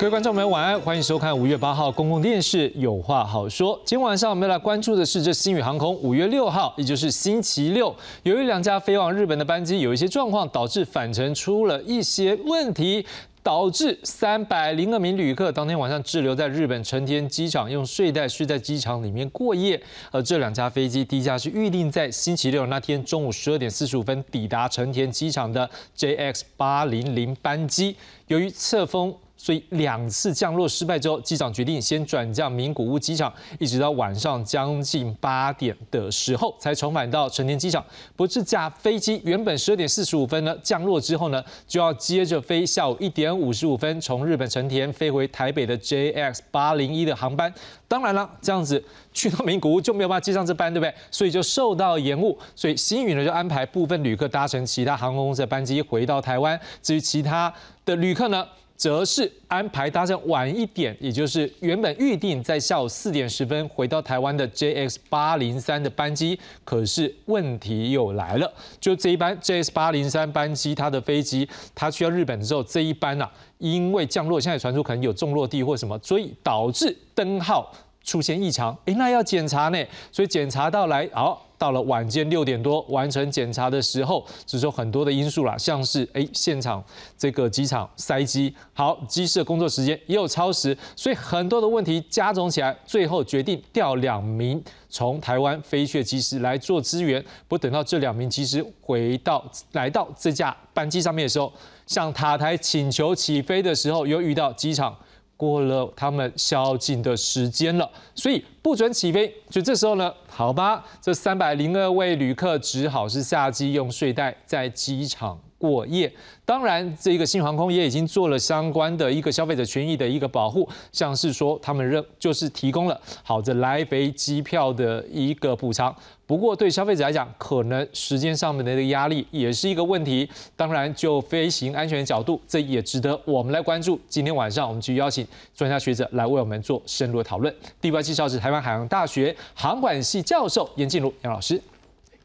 各位观众朋友，晚安，欢迎收看五月八号公共电视《有话好说》。今天晚上我们要来关注的是这新宇航空五月六号，也就是星期六，由于两架飞往日本的班机有一些状况，导致返程出了一些问题，导致三百零二名旅客当天晚上滞留在日本成田机场，用睡袋睡在机场里面过夜。而这两架飞机，第一架是预定在星期六那天中午十二点四十五分抵达成田机场的 JX 八零零班机，由于侧风。所以两次降落失败之后，机长决定先转降名古屋机场，一直到晚上将近八点的时候才重返到成田机场。不过这架飞机原本十二点四十五分呢降落之后呢，就要接着飞下午一点五十五分从日本成田飞回台北的 JX 八零一的航班。当然了，这样子去到名古屋就没有办法接上这班，对不对？所以就受到延误。所以新宇呢就安排部分旅客搭乘其他航空公司的班机回到台湾。至于其他的旅客呢？则是安排搭乘晚一点，也就是原本预定在下午四点十分回到台湾的 JX 八零三的班机，可是问题又来了，就这一班 JX 八零三班机，它的飞机它去到日本之后，这一班呐，因为降落现在传出可能有重落地或什么，所以导致灯号出现异常，哎，那要检查呢，所以检查到来好。到了晚间六点多完成检查的时候，只是很多的因素啦，像是哎现场这个机场塞机，好机师的工作时间也有超时，所以很多的问题加总起来，最后决定调两名从台湾飞去的机师来做支援。不等到这两名机师回到来到这架班机上面的时候，向塔台请求起飞的时候，又遇到机场。过了他们宵禁的时间了，所以不准起飞。就这时候呢，好吧，这三百零二位旅客只好是下机用睡袋在机场过夜。当然，这个新航空也已经做了相关的一个消费者权益的一个保护，像是说他们认就是提供了好的来回机票的一个补偿。不过对消费者来讲，可能时间上面的一个压力也是一个问题。当然，就飞行安全角度，这也值得我们来关注。今天晚上我们去邀请专家学者来为我们做深入的讨论。第一位介绍是台湾海洋大学航管系教授严静茹杨老师。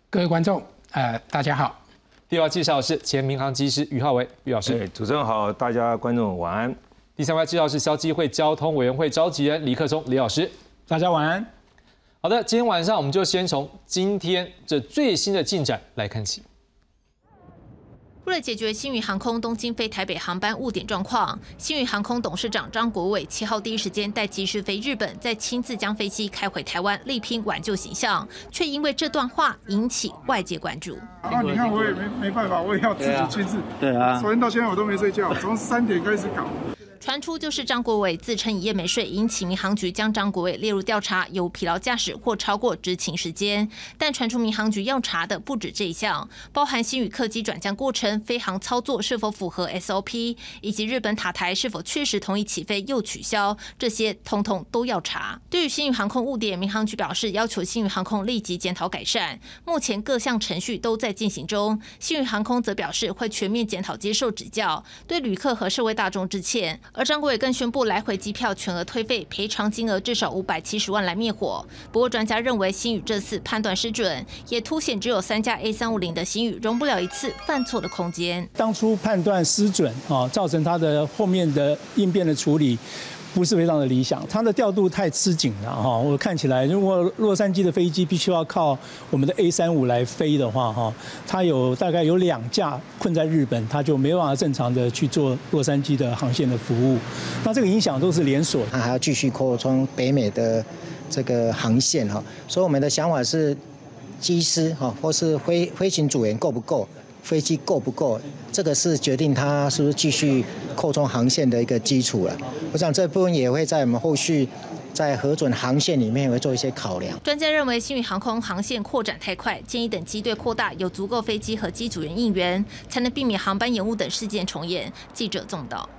各位观众，呃，大家好。第二位介绍是前民航机师于浩伟于老师，主持人好，大家观众晚安。第三位介绍是消基会交通委员会召集人李克松李老师，大家晚安。好的，今天晚上我们就先从今天这最新的进展来看起。为了解决新宇航空东京飞台北航班误点状况，新宇航空董事长张国伟七号第一时间带机师飞日本，再亲自将飞机开回台湾，力拼挽救形象，却因为这段话引起外界关注。啊，你看我也没没办法，我也要自己亲自。对啊，昨天到现在我都没睡觉，从三点开始搞。传出就是张国伟自称一夜没睡，引起民航局将张国伟列入调查，有疲劳驾驶或超过执勤时间。但传出民航局要查的不止这一项，包含新宇客机转降过程、飞行操作是否符合 SOP，以及日本塔台是否确实同意起飞又取消，这些通通都要查。对于新宇航空误点，民航局表示要求新宇航空立即检讨改善，目前各项程序都在进行中。新宇航空则表示会全面检讨，接受指教，对旅客和社会大众致歉。而张国伟更宣布来回机票全额退费，赔偿金额至少五百七十万来灭火。不过专家认为新宇这次判断失准，也凸显只有三架 A 三五零的新宇容不了一次犯错的空间。当初判断失准啊，造成他的后面的应变的处理。不是非常的理想，它的调度太吃紧了哈。我看起来，如果洛杉矶的飞机必须要靠我们的 A 三五来飞的话哈，它有大概有两架困在日本，它就没办法正常的去做洛杉矶的航线的服务。那这个影响都是连锁，它还要继续扩充北美的这个航线哈。所以我们的想法是，机师哈或是飞飞行组员够不够？飞机够不够？这个是决定它是不是继续扩充航线的一个基础了。我想这部分也会在我们后续在核准航线里面会做一些考量。专家认为，新宇航空航线扩展太快，建议等机队扩大，有足够飞机和机组员应援，才能避免航班延误等事件重演。记者纵道。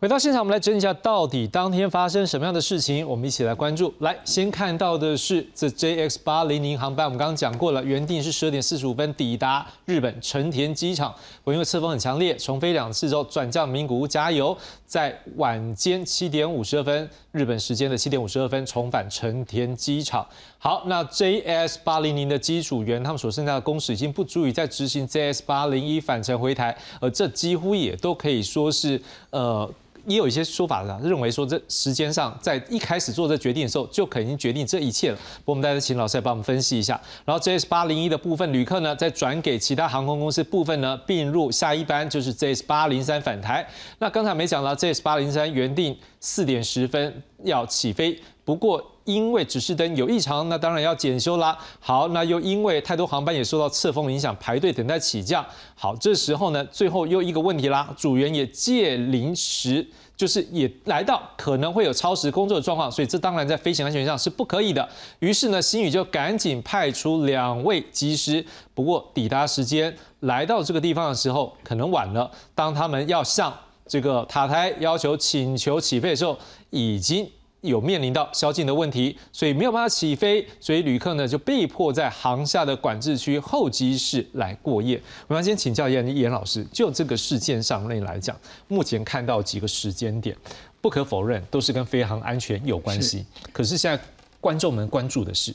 回到现场，我们来整理一下到底当天发生什么样的事情。我们一起来关注。来，先看到的是这 JX 八零零航班，我们刚刚讲过了，原定是十二点四十五分抵达日本成田机场，因为侧风很强烈，重飞两次之后转降名古屋加油，在晚间七点五十二分，日本时间的七点五十二分重返成田机场。好，那 JS 八零零的机组员，他们所剩下的工时已经不足以再执行 JS 八零一返程回台，而这几乎也都可以说是呃。也有一些说法，认为说这时间上在一开始做这决定的时候就肯定决定这一切了。我们大家请老师来帮我们分析一下。然后 JS 八零一的部分旅客呢，再转给其他航空公司部分呢，并入下一班就是 JS 八零三返台。那刚才没讲到 JS 八零三原定四点十分要起飞，不过。因为指示灯有异常，那当然要检修啦。好，那又因为太多航班也受到侧风影响，排队等待起降。好，这时候呢，最后又一个问题啦，组员也借临时，就是也来到可能会有超时工作的状况，所以这当然在飞行安全上是不可以的。于是呢，新宇就赶紧派出两位机师，不过抵达时间来到这个地方的时候，可能晚了。当他们要向这个塔台要求请求起飞的时候，已经。有面临到宵禁的问题，所以没有办法起飞，所以旅客呢就被迫在航下的管制区候机室来过夜。我们先请教严严老师，就这个事件上面来讲，目前看到几个时间点，不可否认都是跟飞航安全有关系。可是现在观众们关注的是，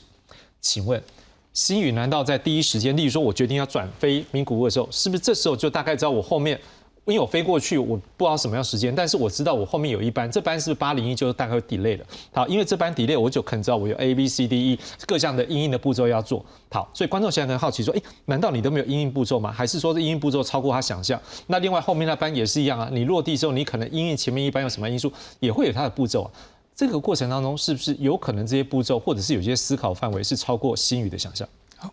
请问新宇难道在第一时间，例如说我决定要转飞名古屋的时候，是不是这时候就大概知道我后面？因为我飞过去，我不知道什么样时间，但是我知道我后面有一班，这班是八零一，就是大概会 delay 了。好，因为这班 delay，我就可能知道我有 A B C D E 各项的应应的步骤要做好。所以观众现在很好奇说，哎，难道你都没有应应步骤吗？还是说这应应步骤超过他想象？那另外后面那班也是一样啊，你落地之后，你可能应应前面一班有什么因素，也会有它的步骤啊。这个过程当中，是不是有可能这些步骤，或者是有些思考范围是超过新宇的想象？好，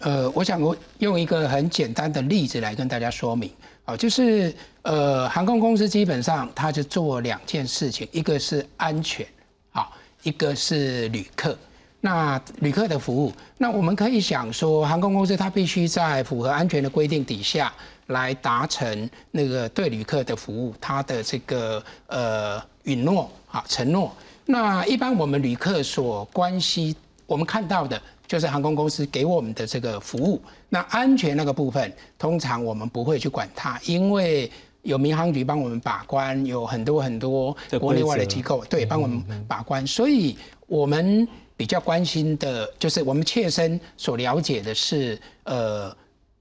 呃，我想我用一个很简单的例子来跟大家说明。哦，就是呃，航空公司基本上它就做两件事情，一个是安全，好，一个是旅客。那旅客的服务，那我们可以想说，航空公司它必须在符合安全的规定底下来达成那个对旅客的服务，它的这个呃允诺啊承诺。那一般我们旅客所关系，我们看到的。就是航空公司给我们的这个服务，那安全那个部分，通常我们不会去管它，因为有民航局帮我们把关，有很多很多国内外的机构对帮我们把关，所以我们比较关心的就是我们切身所了解的是呃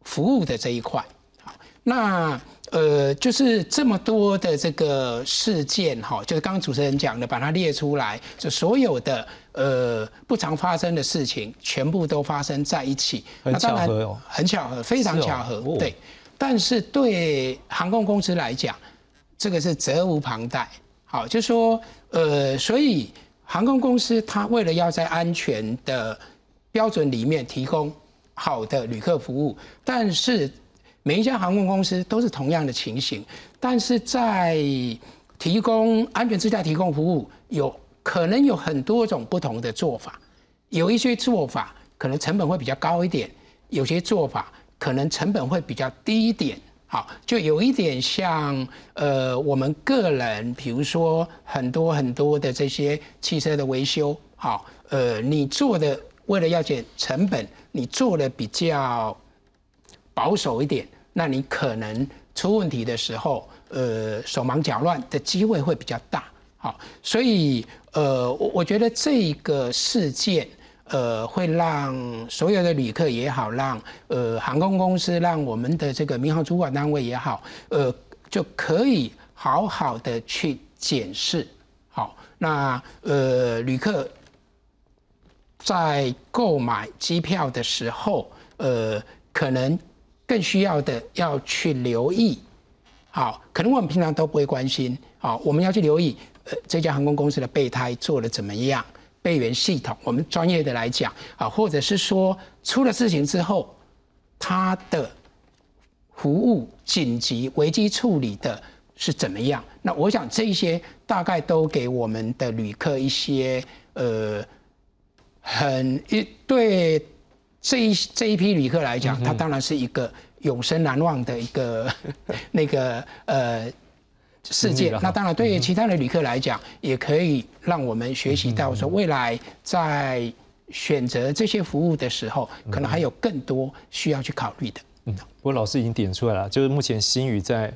服务的这一块。好，那。呃，就是这么多的这个事件哈，就是刚刚主持人讲的，把它列出来，就所有的呃不常发生的事情，全部都发生在一起。很巧合哦，很巧合，非常巧合。对，但是对航空公司来讲，这个是责无旁贷。好，就说呃，所以航空公司它为了要在安全的标准里面提供好的旅客服务，但是。每一家航空公司都是同样的情形，但是在提供安全支架、提供服务，有可能有很多种不同的做法。有一些做法可能成本会比较高一点，有些做法可能成本会比较低一点。好，就有一点像呃，我们个人，比如说很多很多的这些汽车的维修，好，呃，你做的为了要减成本，你做的比较保守一点。那你可能出问题的时候，呃，手忙脚乱的机会会比较大。好，所以呃，我我觉得这一个事件，呃，会让所有的旅客也好，让呃航空公司，让我们的这个民航主管单位也好，呃，就可以好好的去检视。好，那呃，旅客在购买机票的时候，呃，可能。更需要的要去留意，好，可能我们平常都不会关心，好，我们要去留意，这家航空公司的备胎做的怎么样，备援系统，我们专业的来讲，啊，或者是说出了事情之后，它的服务紧急危机处理的是怎么样？那我想这些大概都给我们的旅客一些，呃，很一对。这一这一批旅客来讲，他当然是一个永生难忘的一个 那个呃事件。那当然，对于其他的旅客来讲，也可以让我们学习到说，未来在选择这些服务的时候，可能还有更多需要去考虑的。嗯，不过老师已经点出来了，就是目前新宇在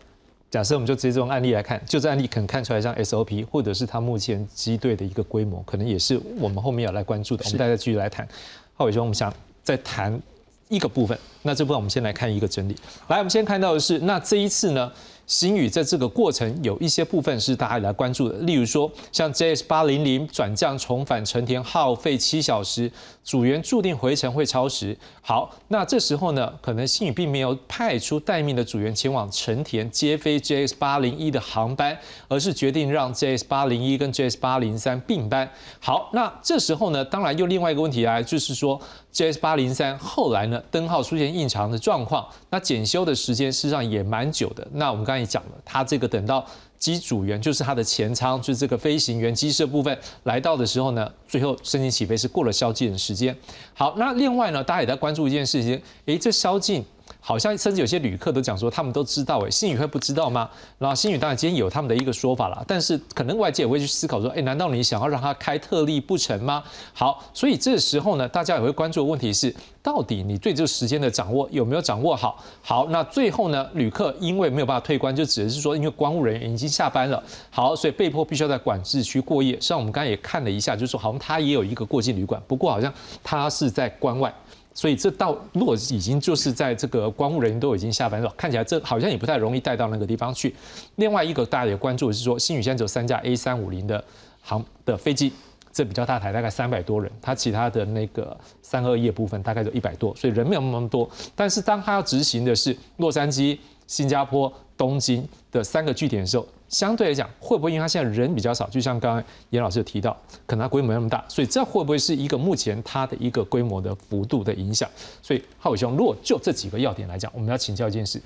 假设我们就直接这种案例来看，就这案例可能看出来像 SOP，或者是他目前机队的一个规模，可能也是我们后面要来关注的。我们大家继续来谈。浩伟兄，我们想。再谈一个部分，那这部分我们先来看一个整理。来，我们先看到的是，那这一次呢，新宇在这个过程有一些部分是大家来关注的，例如说像 JS 八零零转降重返成田耗费七小时，组员注定回程会超时。好，那这时候呢，可能新宇并没有派出待命的组员前往成田接飞 JS 八零一的航班，而是决定让 JS 八零一跟 JS 八零三并班。好，那这时候呢，当然又另外一个问题来，就是说 JS 八零三后来呢灯号出现异常的状况，那检修的时间事实上也蛮久的。那我们刚讲了，他这个等到机组员就是他的前舱，就是这个飞行员机设部分来到的时候呢，最后申请起飞是过了宵禁的时间。好，那另外呢，大家也在关注一件事情，诶，这宵禁。好像甚至有些旅客都讲说，他们都知道，哎，新宇会不知道吗？然后新宇当然今天有他们的一个说法了，但是可能外界也会去思考说，哎，难道你想要让他开特例不成吗？好，所以这时候呢，大家也会关注的问题是，到底你对这个时间的掌握有没有掌握好？好，那最后呢，旅客因为没有办法退关，就只是说，因为关务人员已经下班了，好，所以被迫必须要在管制区过夜。像我们刚才也看了一下，就是说，好像他也有一个过境旅馆，不过好像他是在关外。所以这到如果已经就是在这个关务人员都已经下班了，看起来这好像也不太容易带到那个地方去。另外一个大家也关注的是说，新宇现在只有三架 A 三五零的航的飞机，这比较大台，大概三百多人，它其他的那个三二一的部分大概就一百多，所以人没有那么多。但是当他要执行的是洛杉矶、新加坡、东京的三个据点的时候，相对来讲，会不会因为他现在人比较少，就像刚刚严老师有提到，可能他规模那么大，所以这会不会是一个目前它的一个规模的幅度的影响？所以浩伟兄，如果就这几个要点来讲，我们要请教一件事：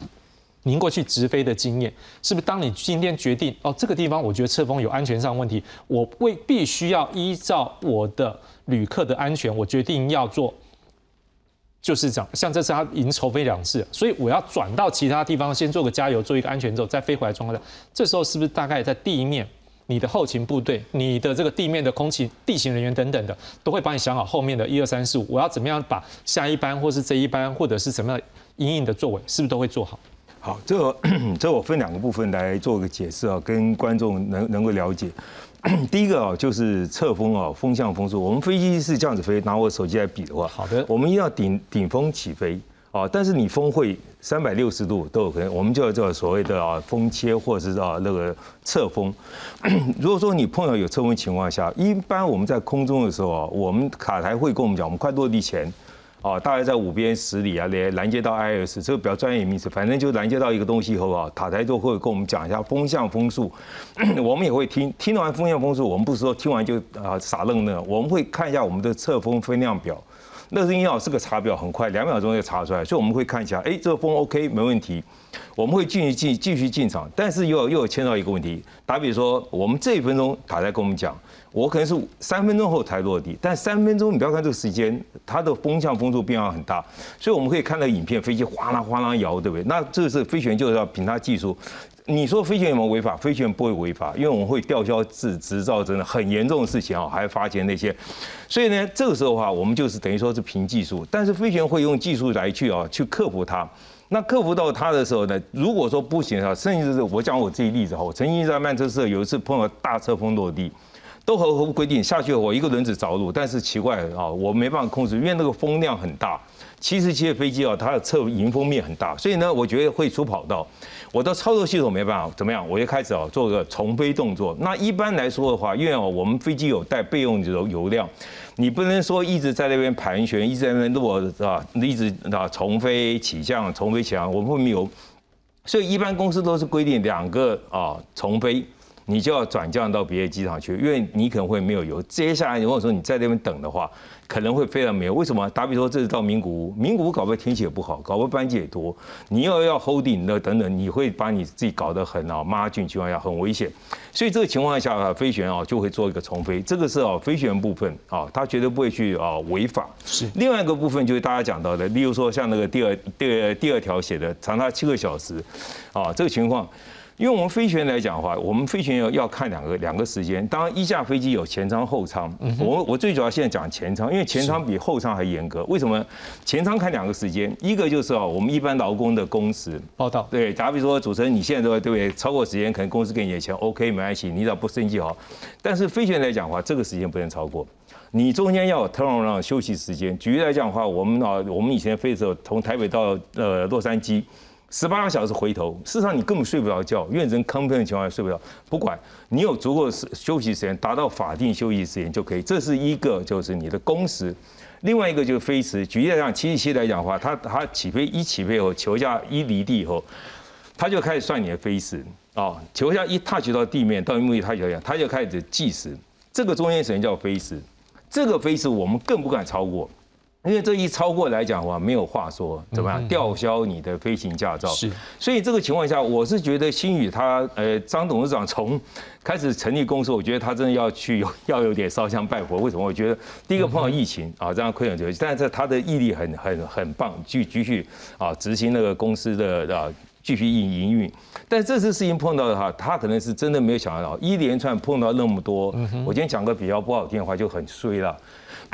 您过去直飞的经验，是不是当你今天决定哦这个地方我觉得侧风有安全上问题，我为必须要依照我的旅客的安全，我决定要做。就是这样，像这次他已经筹飞两次，所以我要转到其他地方先做个加油，做一个安全之后再飞回来状况下，这时候是不是大概在地面，你的后勤部队、你的这个地面的空气地形人员等等的，都会帮你想好后面的一二三四五，我要怎么样把下一班或是这一班或者是什么样隐隐的作为，是不是都会做好？好，这 这我分两个部分来做个解释啊，跟观众能能够了解。第一个啊，就是侧风啊，风向风速。我们飞机是这样子飞，拿我手机来比的话，好的，我们一定要顶顶风起飞啊。但是你风会三百六十度都有可能，我们就叫做所谓的啊风切，或者是啊那个侧风。如果说你碰到有侧风情况下，一般我们在空中的时候啊，我们卡台会跟我们讲，我们快落地前。哦，大概在五边十里啊，连拦截到 IS，这个比较专业名词，反正就拦截到一个东西以后啊，塔台都会跟我们讲一下风向风速，我们也会听，听完风向风速，我们不是说听完就啊傻愣愣，我们会看一下我们的测风分量表，那是因为是个查表，很快两秒钟就查出来，所以我们会看一下，哎，这个风 OK 没问题，我们会继续进继续进场，但是又又有牵到一个问题，打比说我们这一分钟塔台跟我们讲。我可能是三分钟后才落地，但三分钟你不要看这个时间，它的风向风速变化很大，所以我们可以看到影片，飞机哗啦哗啦摇，对不对？那这是飞行员就是要凭他技术。你说飞行员有没有违法？飞行员不会违法，因为我们会吊销执执照，真的很严重的事情啊，还罚钱那些。所以呢，这个时候的话，我们就是等于说是凭技术，但是飞行员会用技术来去啊去克服它。那克服到它的时候呢，如果说不行啊，甚至是我讲我自己例子哈，我曾经在曼彻斯特有一次碰到大车风落地。都合合规定下去，我一个轮子着陆，但是奇怪啊，我没办法控制，因为那个风量很大。七十七的飞机啊，它的侧迎风面很大，所以呢，我觉得会出跑道。我的操作系统没办法，怎么样？我就开始啊做个重飞动作。那一般来说的话，因为我们飞机有带备用油油量，你不能说一直在那边盘旋，一直在那边落啊，一直啊重飞起降，重飞起降，我们会没有。所以一般公司都是规定两个啊重飞。你就要转降到别的机场去，因为你可能会没有油。接下来如果说你在那边等的话，可能会非常没有。为什么？打比说这是到名古屋，名古屋搞不好天气也不好，搞不好班机也多，你又要 holding 的等等，你会把你自己搞得很啊，妈俊情况下很危险。所以这个情况下啊，飞行员啊就会做一个重飞，这个是啊飞行员部分啊，他绝对不会去啊违法。是另外一个部分就是大家讲到的，例如说像那个第二第二第二条写的长达七个小时，啊这个情况。因为我们飞行员来讲的话，我们飞行员要要看两个两个时间。当然，一架飞机有前舱后舱。我我最主要现在讲前舱，因为前舱比后舱还严格。为什么？前舱看两个时间，一个就是哦，我们一般劳工的工时报道。对，假如说主持人你现在对不对？超过时间，可能公司给你的钱 OK 没关系，你只要不生气好。但是飞行员来讲的话，这个时间不能超过。你中间要有 turnaround 休息时间。举例来讲的话，我们啊，我们以前飞的时候，从台北到呃洛杉矶。十八个小时回头，事实上你根本睡不着觉，因为人亢奋的情况下睡不着。不管你有足够的休息时间，达到法定休息时间就可以。这是一个就是你的工时，另外一个就是飞时。举例来讲，七七七来讲的话，它它起飞一起飞后，球架一离地以后，它就开始算你的飞时啊。球架一 touch 到地面到目的地它就它就开始计时。这个中间时间叫飞时，这个飞时我们更不敢超过。因为这一超过来讲的话，没有话说，怎么样吊销你的飞行驾照？是，所以这个情况下，我是觉得新宇他，呃，张董事长从开始成立公司，我觉得他真的要去有要有点烧香拜佛。为什么？我觉得第一个碰到疫情啊，这样亏损就，但是他的毅力很很很棒，继继续啊执行那个公司的啊继续营营运。但这次事情碰到的话，他可能是真的没有想到，一连串碰到那么多。我今天讲个比较不好听的话，就很衰了。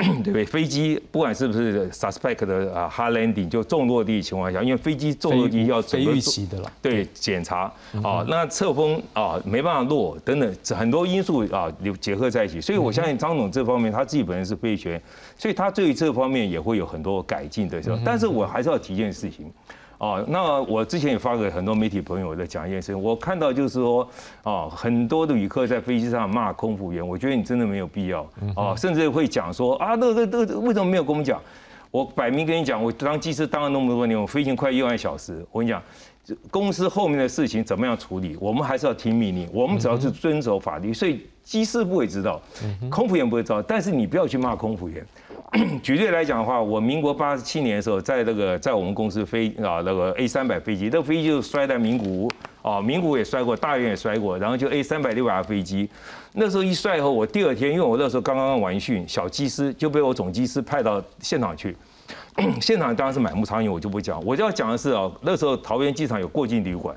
对不对？飞机不管是不是 suspect 的啊 hard landing 就重落地的情况下，因为飞机重落地要非预期的了，对检查啊，那侧风啊没办法落等等很多因素啊结合在一起，所以我相信张总这方面他自己本身是飞行员，所以他对于这方面也会有很多改进的时候。但是我还是要提一件事情。哦，那我之前也发给很多媒体朋友在讲一件事，我看到就是说，哦，很多的旅客在飞机上骂空服员，我觉得你真的没有必要，哦，甚至会讲说啊，那那那为什么没有跟我们讲？我摆明跟你讲，我当机师当了那么多年，我飞行快一万小时，我跟你讲，公司后面的事情怎么样处理，我们还是要听命令，我们只要是遵守法律，所以机师不会知道，空服员不会知道，但是你不要去骂空服员。举例来讲的话，我民国八十七年的时候，在那个在我们公司飞啊那个 A 三百飞机，那个飞机就摔在名古屋啊，名古屋也摔过，大院也摔过，然后就 A 三百六百飞机，那时候一摔以后，我第二天，因为我那时候刚刚完训，小机师就被我总机师派到现场去，现场当然是满目苍蝇，我就不讲，我就要讲的是啊，那时候桃园机场有过境旅馆，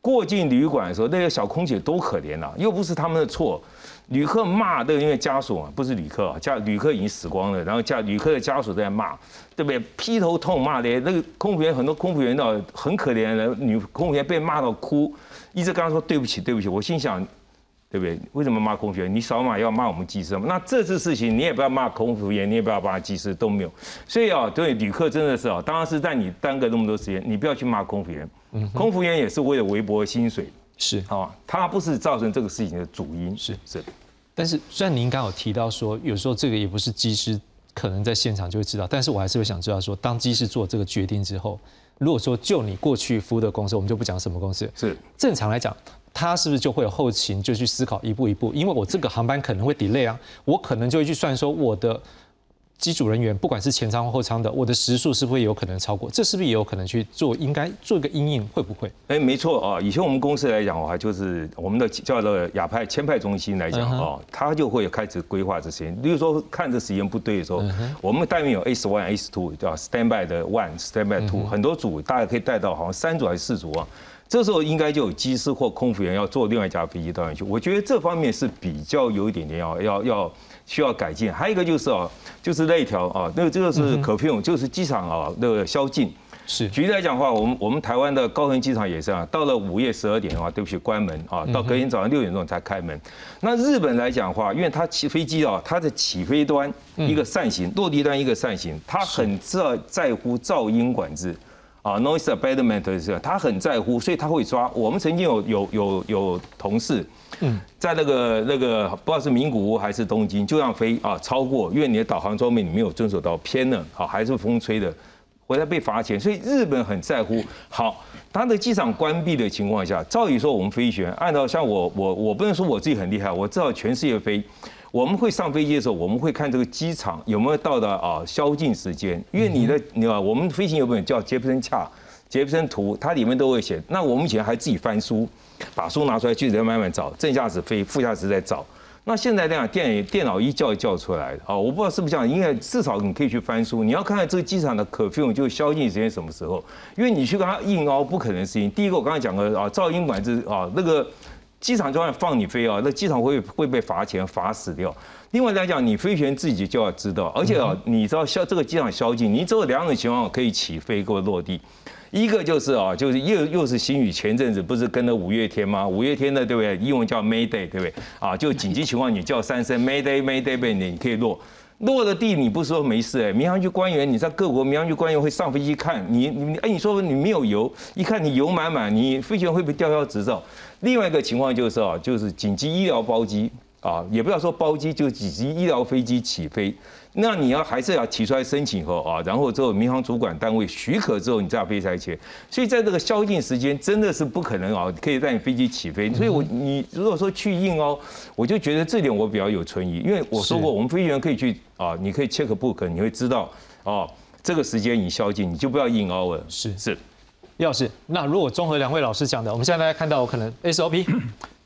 过境旅馆的时候，那些小空姐多可怜呐，又不是他们的错。旅客骂那个，因为家属啊，不是旅客啊，家旅客已经死光了，然后家旅客的家属在骂，对不对？劈头痛骂的，那个空服员很多空服员呢很可怜的，女空服员被骂到哭，一直跟他说对不起对不起。我心想，对不对？为什么骂空服员？你扫码要骂我们机师吗？那这次事情你也不要骂空服员，你也不要骂机师，都没有。所以啊，对旅客真的是啊，当然是在你耽搁那么多时间，你不要去骂空服员。嗯空服员也是为了微薄薪水。是啊，他不是造成这个事情的主因。是是，但是虽然您刚有提到说，有时候这个也不是机师可能在现场就会知道，但是我还是会想知道说，当机师做这个决定之后，如果说就你过去服务的公司，我们就不讲什么公司，是正常来讲，他是不是就会有后勤就去思考一步一步，因为我这个航班可能会 delay 啊，我可能就会去算说我的。机组人员，不管是前舱或后舱的，我的时速是不是有可能超过？这是不是也有可能去做？应该做一个阴影，会不会？哎，没错啊。以前我们公司来讲的话，就是我们的叫做亚派签派中心来讲啊，他就会开始规划这些。例如说，看这时间不对的时候，我们带面有 S one、S two，叫 standby 的 one、standby two，很多组大家可以带到，好像三组还是四组啊。这时候应该就有机师或空服员要坐另外一架飞机到那去。我觉得这方面是比较有一点点要要要。需要改进，还有一个就是哦，就是那一条啊，那个这个是可用，就是机场啊那个宵禁。是，举例来讲的话，我们我们台湾的高雄机场也是啊，到了午夜十二点的话，对不起关门啊，到隔天早上六点钟才开门。那日本来讲的话，因为它起飞机啊，它的起飞端一个扇形，落地端一个扇形，它很在在乎噪音管制啊，noise abatement 是，他很在乎，所以他会抓。我们曾经有有有有同事。嗯，在那个那个不知道是名古屋还是东京，就让飞啊超过，因为你的导航装备你没有遵守到偏了，好还是风吹的，回来被罚钱。所以日本很在乎。好，他的机场关闭的情况下，照理说我们飞行员按照像我我我不能说我自己很厉害，我知道全世界飞，我们会上飞机的时候，我们会看这个机场有没有到达啊宵禁时间，因为你的你啊，我们飞行有本叫杰普森恰杰普森图，它里面都会写。那我们以前还自己翻书。把书拿出来，去人慢慢找，正驾驶飞，副驾驶在找。那现在这样电电脑一叫一叫出来啊，我不知道是不是这样，因为至少你可以去翻书，你要看看这个机场的可费用就宵禁时间什么时候，因为你去跟他硬凹不可能事情。第一个我刚才讲了啊，噪音管制啊，那个机场就算放你飞啊，那机场会会被罚钱罚死掉。另外来讲，你飞行员自己就要知道，而且啊，你知道消这个机场宵禁，你只有两种情况可以起飞或落地。一个就是啊，就是又又是新宇前阵子不是跟了五月天吗？五月天的对不对？英文叫 Mayday 对不对？啊，就紧急情况你叫三声 Mayday Mayday 被你可以落。落了地你不说没事哎，民航局官员你在各国民航局官员会上飞机看你你哎你说你没有油，一看你油满满，你飞行员会不会吊销执照？另外一个情况就是啊，就是紧急医疗包机啊，也不要说包机，就紧急医疗飞机起飞。那你要还是要提出来申请后啊，然后之后民航主管单位许可之后，你再要飞才前。所以在这个宵禁时间，真的是不可能啊，可以让你飞机起飞。所以我你如果说去印哦，我就觉得这点我比较有存疑，因为我说过，我们飞行员可以去啊，你可以 check book，你会知道哦，这个时间你宵禁，你就不要印凹了。是是，李老师，那如果综合两位老师讲的，我们现在大家看到可能 SOP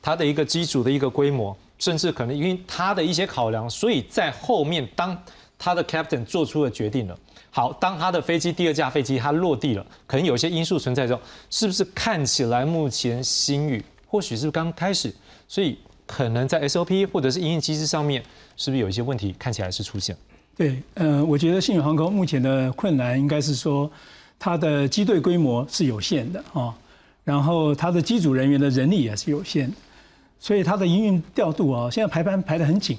它 的一个机组的一个规模，甚至可能因为它的一些考量，所以在后面当。他的 captain 做出了决定了。好，当他的飞机第二架飞机它落地了，可能有一些因素存在中，是不是看起来目前新宇或许是刚开始，所以可能在 SOP 或者是营运机制上面，是不是有一些问题看起来是出现？对，呃，我觉得新宇航空目前的困难应该是说，它的机队规模是有限的啊，然后它的机组人员的人力也是有限，所以它的营运调度啊，现在排班排得很紧，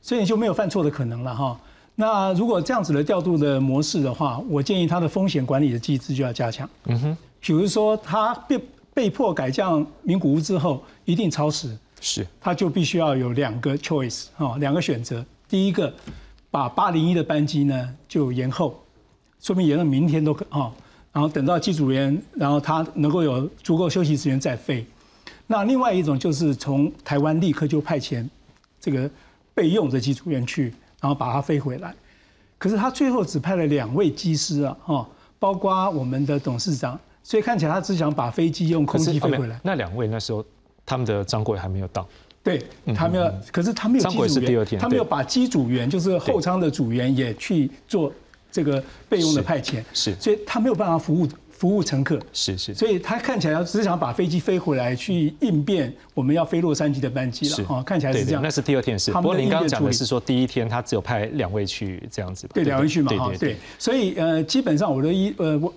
所以就没有犯错的可能了哈。那如果这样子的调度的模式的话，我建议它的风险管理的机制就要加强。嗯哼，比如说它被被迫改降名古屋之后，一定超时，是，它就必须要有两个 choice 哈，两个选择。第一个，把八零一的班机呢就延后，说明延到明天都可哈，然后等到机组员，然后他能够有足够休息时间再飞。那另外一种就是从台湾立刻就派遣这个备用的机组员去。然后把它飞回来，可是他最后只派了两位机师啊，哈，包括我们的董事长，所以看起来他只想把飞机用空机飞回来。那两位那时候他们的张轨还没有到，对他没有，可是他没有张轨是第二天，他没有把机组员，就是后舱的组员也去做这个备用的派遣，是，所以他没有办法服务。服务乘客是是，所以他看起来只想把飞机飞回来，去应变我们要飞洛杉矶的班机了。哦，看起来是这样。那是第二天是。不过您刚刚讲的是说第一天他只有派两位去这样子。对，两位去嘛。哈，对。所以呃，基本上我的一呃我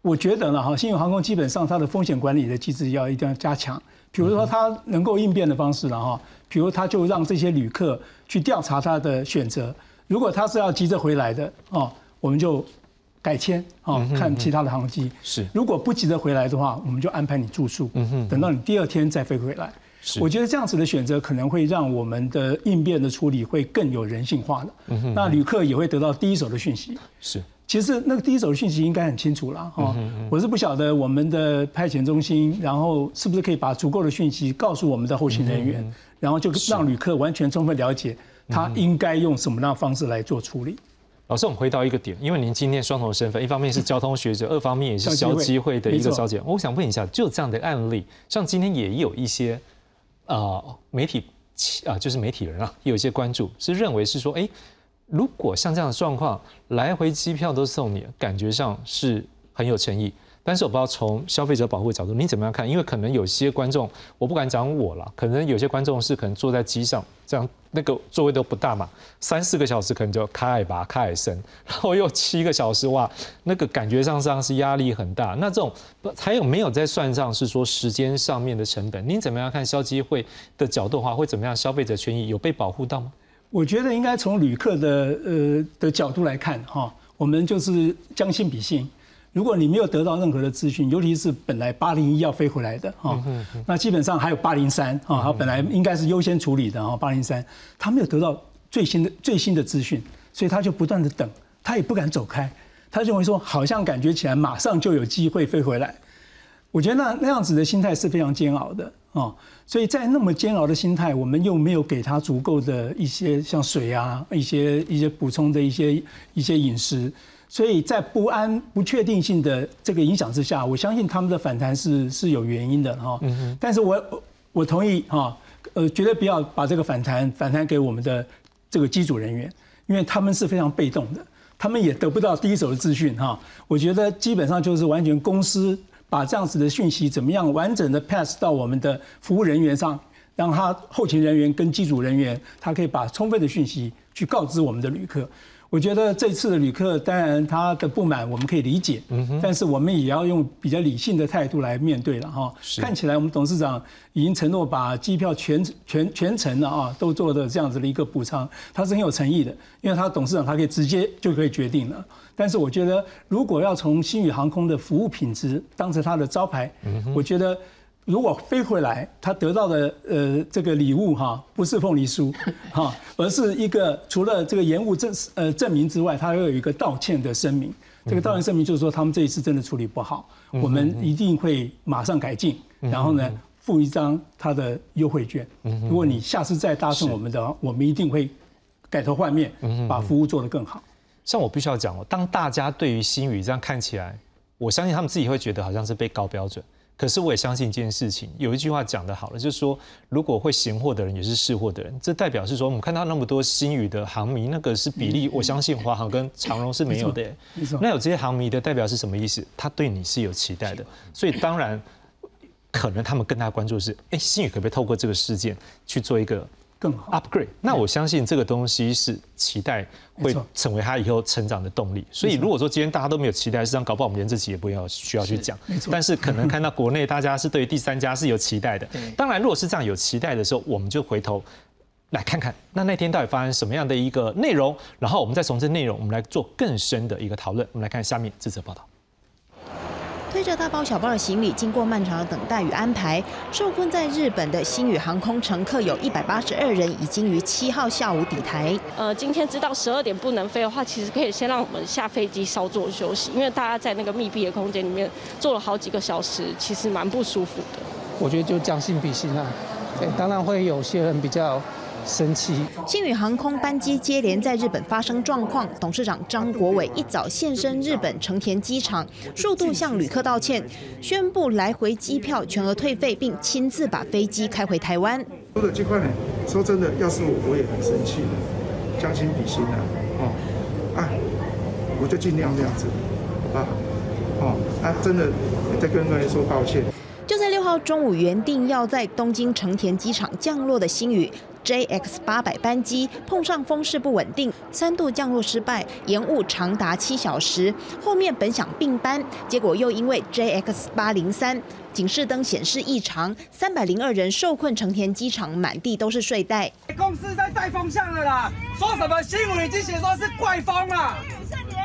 我觉得呢哈，新宇航空基本上它的风险管理的机制要一定要加强。比如说它能够应变的方式了哈，比如他就让这些旅客去调查他的选择。如果他是要急着回来的哦，我们就。改签啊，看其他的航机是。如果不急着回来的话，我们就安排你住宿，等到你第二天再飞回来。是。我觉得这样子的选择可能会让我们的应变的处理会更有人性化的。嗯那旅客也会得到第一手的讯息。是。其实那个第一手的讯息应该很清楚了哈。我是不晓得我们的派遣中心，然后是不是可以把足够的讯息告诉我们的后勤人员，然后就让旅客完全充分了解他应该用什么样的方式来做处理。老师，我们回到一个点，因为您今天双重身份，一方面是交通学者，二方面也是消基会的一个召集人。我想问一下，就这样的案例，像今天也有一些啊媒体啊，就是媒体人啊，有一些关注，是认为是说，哎，如果像这样的状况，来回机票都送你，感觉上是很有诚意。但是我不知道从消费者保护角度，你怎么样看？因为可能有些观众，我不敢讲我了，可能有些观众是可能坐在机上，这样那个座位都不大嘛，三四个小时可能就开海拔、开海深，然后又七个小时，哇，那个感觉上上是压力很大。那这种还有没有在算上是说时间上面的成本？您怎么样看消基会的角度的话，会怎么样？消费者权益有被保护到吗？我觉得应该从旅客的呃的角度来看哈，我们就是将心比心。如果你没有得到任何的资讯，尤其是本来八零一要飞回来的哈，那基本上还有八零三啊，它本来应该是优先处理的哈，八零三他没有得到最新的最新的资讯，所以他就不断的等，他也不敢走开，他认为说好像感觉起来马上就有机会飞回来，我觉得那那样子的心态是非常煎熬的啊，所以在那么煎熬的心态，我们又没有给他足够的一些像水啊，一些一些补充的一些一些饮食。所以在不安、不确定性的这个影响之下，我相信他们的反弹是是有原因的哈。嗯但是我我同意哈，呃，绝对不要把这个反弹反弹给我们的这个机组人员，因为他们是非常被动的，他们也得不到第一手的资讯哈。我觉得基本上就是完全公司把这样子的讯息怎么样完整的 pass 到我们的服务人员上，让他后勤人员跟机组人员他可以把充分的讯息去告知我们的旅客。我觉得这次的旅客当然他的不满我们可以理解，但是我们也要用比较理性的态度来面对了哈。看起来我们董事长已经承诺把机票全全全程的啊都做的这样子的一个补偿，他是很有诚意的，因为他董事长他可以直接就可以决定了。但是我觉得如果要从新宇航空的服务品质当成他的招牌，我觉得。如果飞回来，他得到的呃这个礼物哈，不是凤梨酥 哈，而是一个除了这个延误证呃证明之外，他又有一个道歉的声明。这个道歉声明就是说，他们这一次真的处理不好，我们一定会马上改进。然后呢，附一张他的优惠券。如果你下次再搭乘我们的，我们一定会改头换面，把服务做得更好。像我必须要讲哦，当大家对于新宇这样看起来，我相信他们自己会觉得好像是被高标准。可是我也相信一件事情，有一句话讲得好了，就是说，如果会行货的人也是识货的人，这代表是说，我们看到那么多新宇的航迷，那个是比例，我相信华航跟长荣是没有的。那有这些航迷的代表是什么意思？他对你是有期待的，所以当然，可能他们更大关注的是，哎，新宇可不可以透过这个事件去做一个。更好 upgrade，那我相信这个东西是期待会成为他以后成长的动力。所以如果说今天大家都没有期待，实际上搞不好我们连这期也不要需要去讲。没错但是可能看到国内大家是对第三家是有期待的。当然，如果是这样有期待的时候，我们就回头来看看，那那天到底发生什么样的一个内容，然后我们再从这内容，我们来做更深的一个讨论。我们来看下面这则报道。推着大包小包的行李，经过漫长的等待与安排，受困在日本的新宇航空乘客有一百八十二人，已经于七号下午抵台。呃，今天知道十二点不能飞的话，其实可以先让我们下飞机稍作休息，因为大家在那个密闭的空间里面坐了好几个小时，其实蛮不舒服的。我觉得就将心比心啊，对，当然会有些人比较。生气。新宇航空班机接连在日本发生状况，董事长张国伟一早现身日本成田机场，数度向旅客道歉，宣布来回机票全额退费，并亲自把飞机开回台湾。说的这块呢，说真的，要是我，我也很生气的，将心比心啊，哦，啊，我就尽量这样子，啊，哦，啊，真的在跟各位说抱歉。就在六号中午原定要在东京成田机场降落的新宇。JX 八百班机碰上风势不稳定，三度降落失败，延误长达七小时。后面本想并班，结果又因为 JX 八零三警示灯显示异常，三百零二人受困成田机场，满地都是睡袋。公司在带风向了啦，说什么新闻已经写说是怪风啊，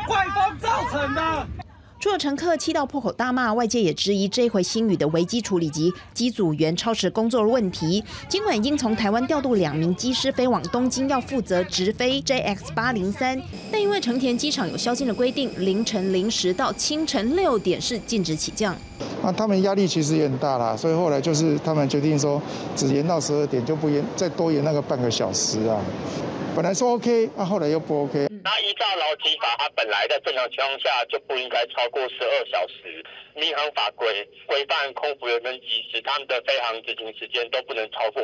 怪风造成的。除了乘客气到破口大骂，外界也质疑这回新宇的危机处理及机组员超时工作的问题。尽管已经从台湾调度两名机师飞往东京，要负责直飞 JX 八零三，但因为成田机场有宵禁的规定，凌晨零时到清晨六点是禁止起降。那他们压力其实也很大啦，所以后来就是他们决定说，只延到十二点，就不延再多延那个半个小时啊。本来说 OK，那后来又不 OK。那依照劳基法，它本来在正常情况下就不应该超过十二小时。民航法规规范空服员跟机师他们的飞航执行时间都不能超过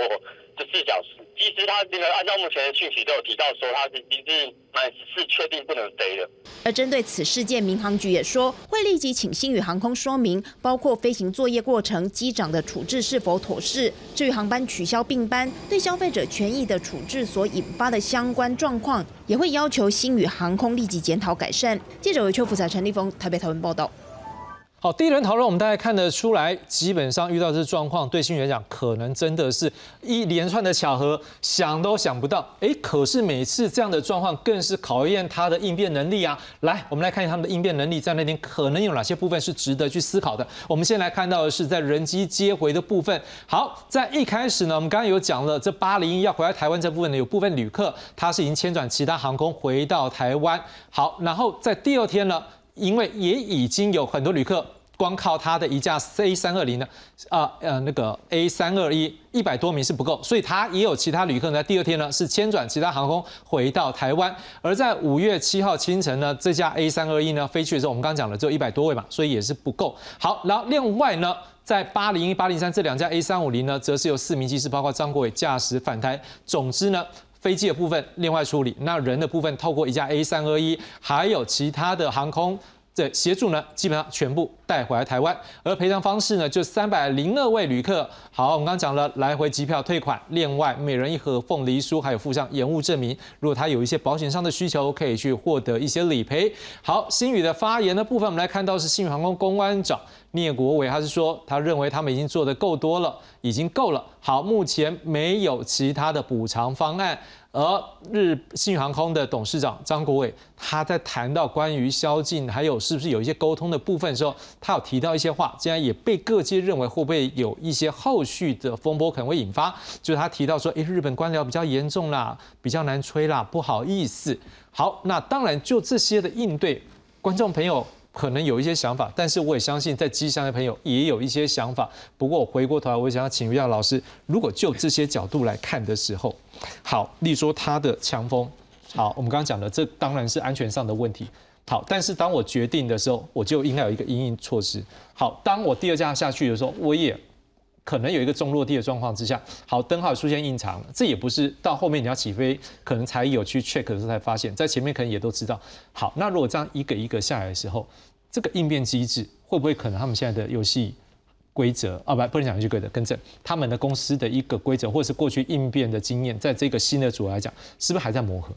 十四小时。机师他这个按照目前的讯息都有提到说他是已经是确定不能飞的。而针对此事件，民航局也说会立即请新宇航空说明，包括飞行作业过程、机长的处置是否妥适。至于航班取消并班对消费者权益的处置所引发的相关状况，也会要求新宇航空立即检讨改善。记者韦秋福在陈立峰台北台湾报道。好，第一轮讨论，我们大概看得出来，基本上遇到这状况，对新宇来讲，可能真的是一连串的巧合，想都想不到。哎，可是每次这样的状况，更是考验他的应变能力啊。来，我们来看一下他们的应变能力，在那天可能有哪些部分是值得去思考的。我们先来看到的是在人机接回的部分。好，在一开始呢，我们刚刚有讲了，这八零一要回来台湾这部分呢，有部分旅客他是已经迁转其他航空回到台湾。好，然后在第二天呢。因为也已经有很多旅客光靠他的一架 C 三二零呢，啊呃那个 A 三二一一百多名是不够，所以他也有其他旅客呢第二天呢是迁转其他航空回到台湾。而在五月七号清晨呢，这架 A 三二一呢飞去的时候，我们刚讲了只有一百多位嘛，所以也是不够。好，然后另外呢，在八零一八零三这两架 A 三五零呢，则是有四名机师，包括张国伟驾驶返台。总之呢。飞机的部分另外处理，那人的部分透过一架 A 三二一，还有其他的航空这协助呢，基本上全部带回来台湾，而赔偿方式呢，就三百零二位旅客。好，我们刚刚讲了来回机票退款，另外每人一盒凤梨酥，还有附上延误证明。如果他有一些保险上的需求，可以去获得一些理赔。好，新宇的发言的部分，我们来看到是新宇航空公关长聂国伟，他是说，他认为他们已经做的够多了，已经够了。好，目前没有其他的补偿方案。而日新宇航空的董事长张国伟，他在谈到关于宵禁还有是不是有一些沟通的部分的时候，他有提到一些话，竟然也被各界认为会不会有一些后续的风波可能会引发。就是他提到说，诶，日本官僚比较严重啦，比较难吹啦，不好意思。好，那当然就这些的应对，观众朋友。可能有一些想法，但是我也相信在机上的朋友也有一些想法。不过我回过头来，我想要请教老师，如果就这些角度来看的时候，好，例如说它的强风，好，我们刚刚讲的这当然是安全上的问题。好，但是当我决定的时候，我就应该有一个应应措施。好，当我第二架下去的时候，我也可能有一个中落地的状况之下，好，灯号出现异常，这也不是到后面你要起飞，可能才有去 check 的时候才发现，在前面可能也都知道。好，那如果这样一个一个下来的时候，这个应变机制会不会可能他们现在的游戏规则啊不不能讲游戏规则，更正他们的公司的一个规则，或者是过去应变的经验，在这个新的组来讲，是不是还在磨合？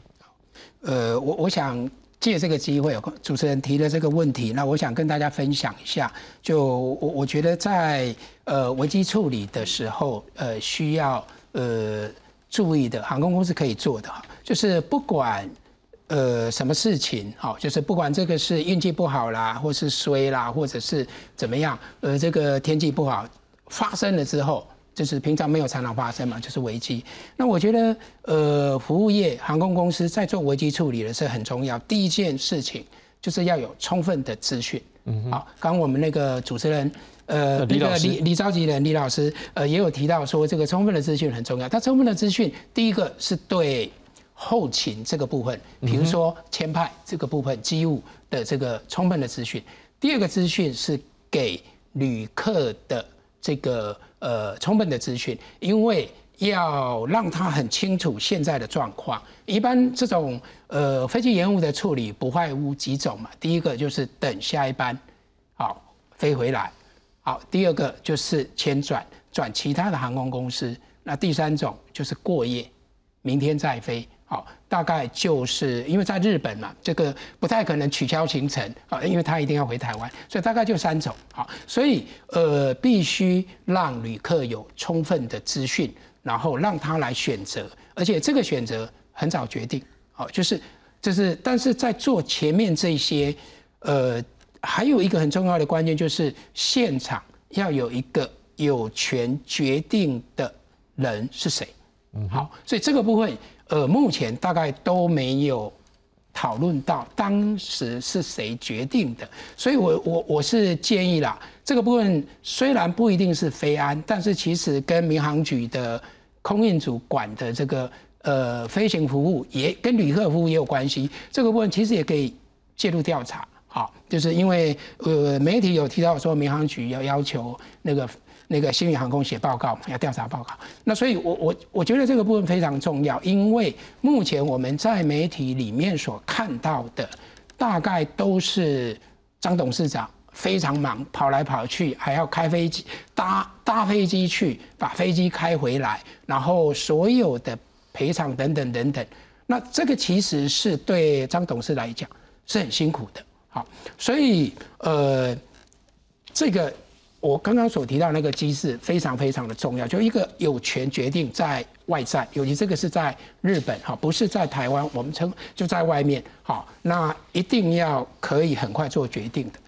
呃，我我想借这个机会，主持人提的这个问题，那我想跟大家分享一下。就我我觉得在呃危机处理的时候，呃需要呃注意的，航空公司可以做的，就是不管。呃，什么事情？好，就是不管这个是运气不好啦，或是衰啦，或者是怎么样，呃，这个天气不好发生了之后，就是平常没有常常发生嘛，就是危机。那我觉得，呃，服务业、航空公司在做危机处理的是很重要。第一件事情就是要有充分的资讯。嗯，好，刚我们那个主持人，呃，那个李李召集人李老师，呃，也有提到说，这个充分的资讯很重要。他充分的资讯，第一个是对。后勤这个部分，比如说签派这个部分机务的这个充分的资讯。第二个资讯是给旅客的这个呃充分的资讯，因为要让他很清楚现在的状况。一般这种呃飞机延误的处理不外乎几种嘛，第一个就是等下一班好飞回来，好，第二个就是迁转转其他的航空公司，那第三种就是过夜，明天再飞。好，大概就是因为在日本嘛，这个不太可能取消行程啊，因为他一定要回台湾，所以大概就三种。好，所以呃，必须让旅客有充分的资讯，然后让他来选择，而且这个选择很早决定。好，就是就是，但是在做前面这些，呃，还有一个很重要的关键就是现场要有一个有权决定的人是谁。嗯，好，所以这个部分。呃，目前大概都没有讨论到当时是谁决定的，所以我我我是建议啦，这个部分虽然不一定是飞安，但是其实跟民航局的空运组管的这个呃飞行服务也跟旅客服务也有关系，这个部分其实也可以介入调查。好，就是因为呃媒体有提到说民航局要要求那个。那个新宇航空写报告要调查报告，那所以，我我我觉得这个部分非常重要，因为目前我们在媒体里面所看到的，大概都是张董事长非常忙，跑来跑去，还要开飞机、搭搭飞机去把飞机开回来，然后所有的赔偿等等等等，那这个其实是对张董事来讲是很辛苦的。好，所以呃，这个。我刚刚所提到那个机制非常非常的重要，就一个有权决定在外在，尤其这个是在日本哈，不是在台湾，我们称就在外面好，那一定要可以很快做决定的。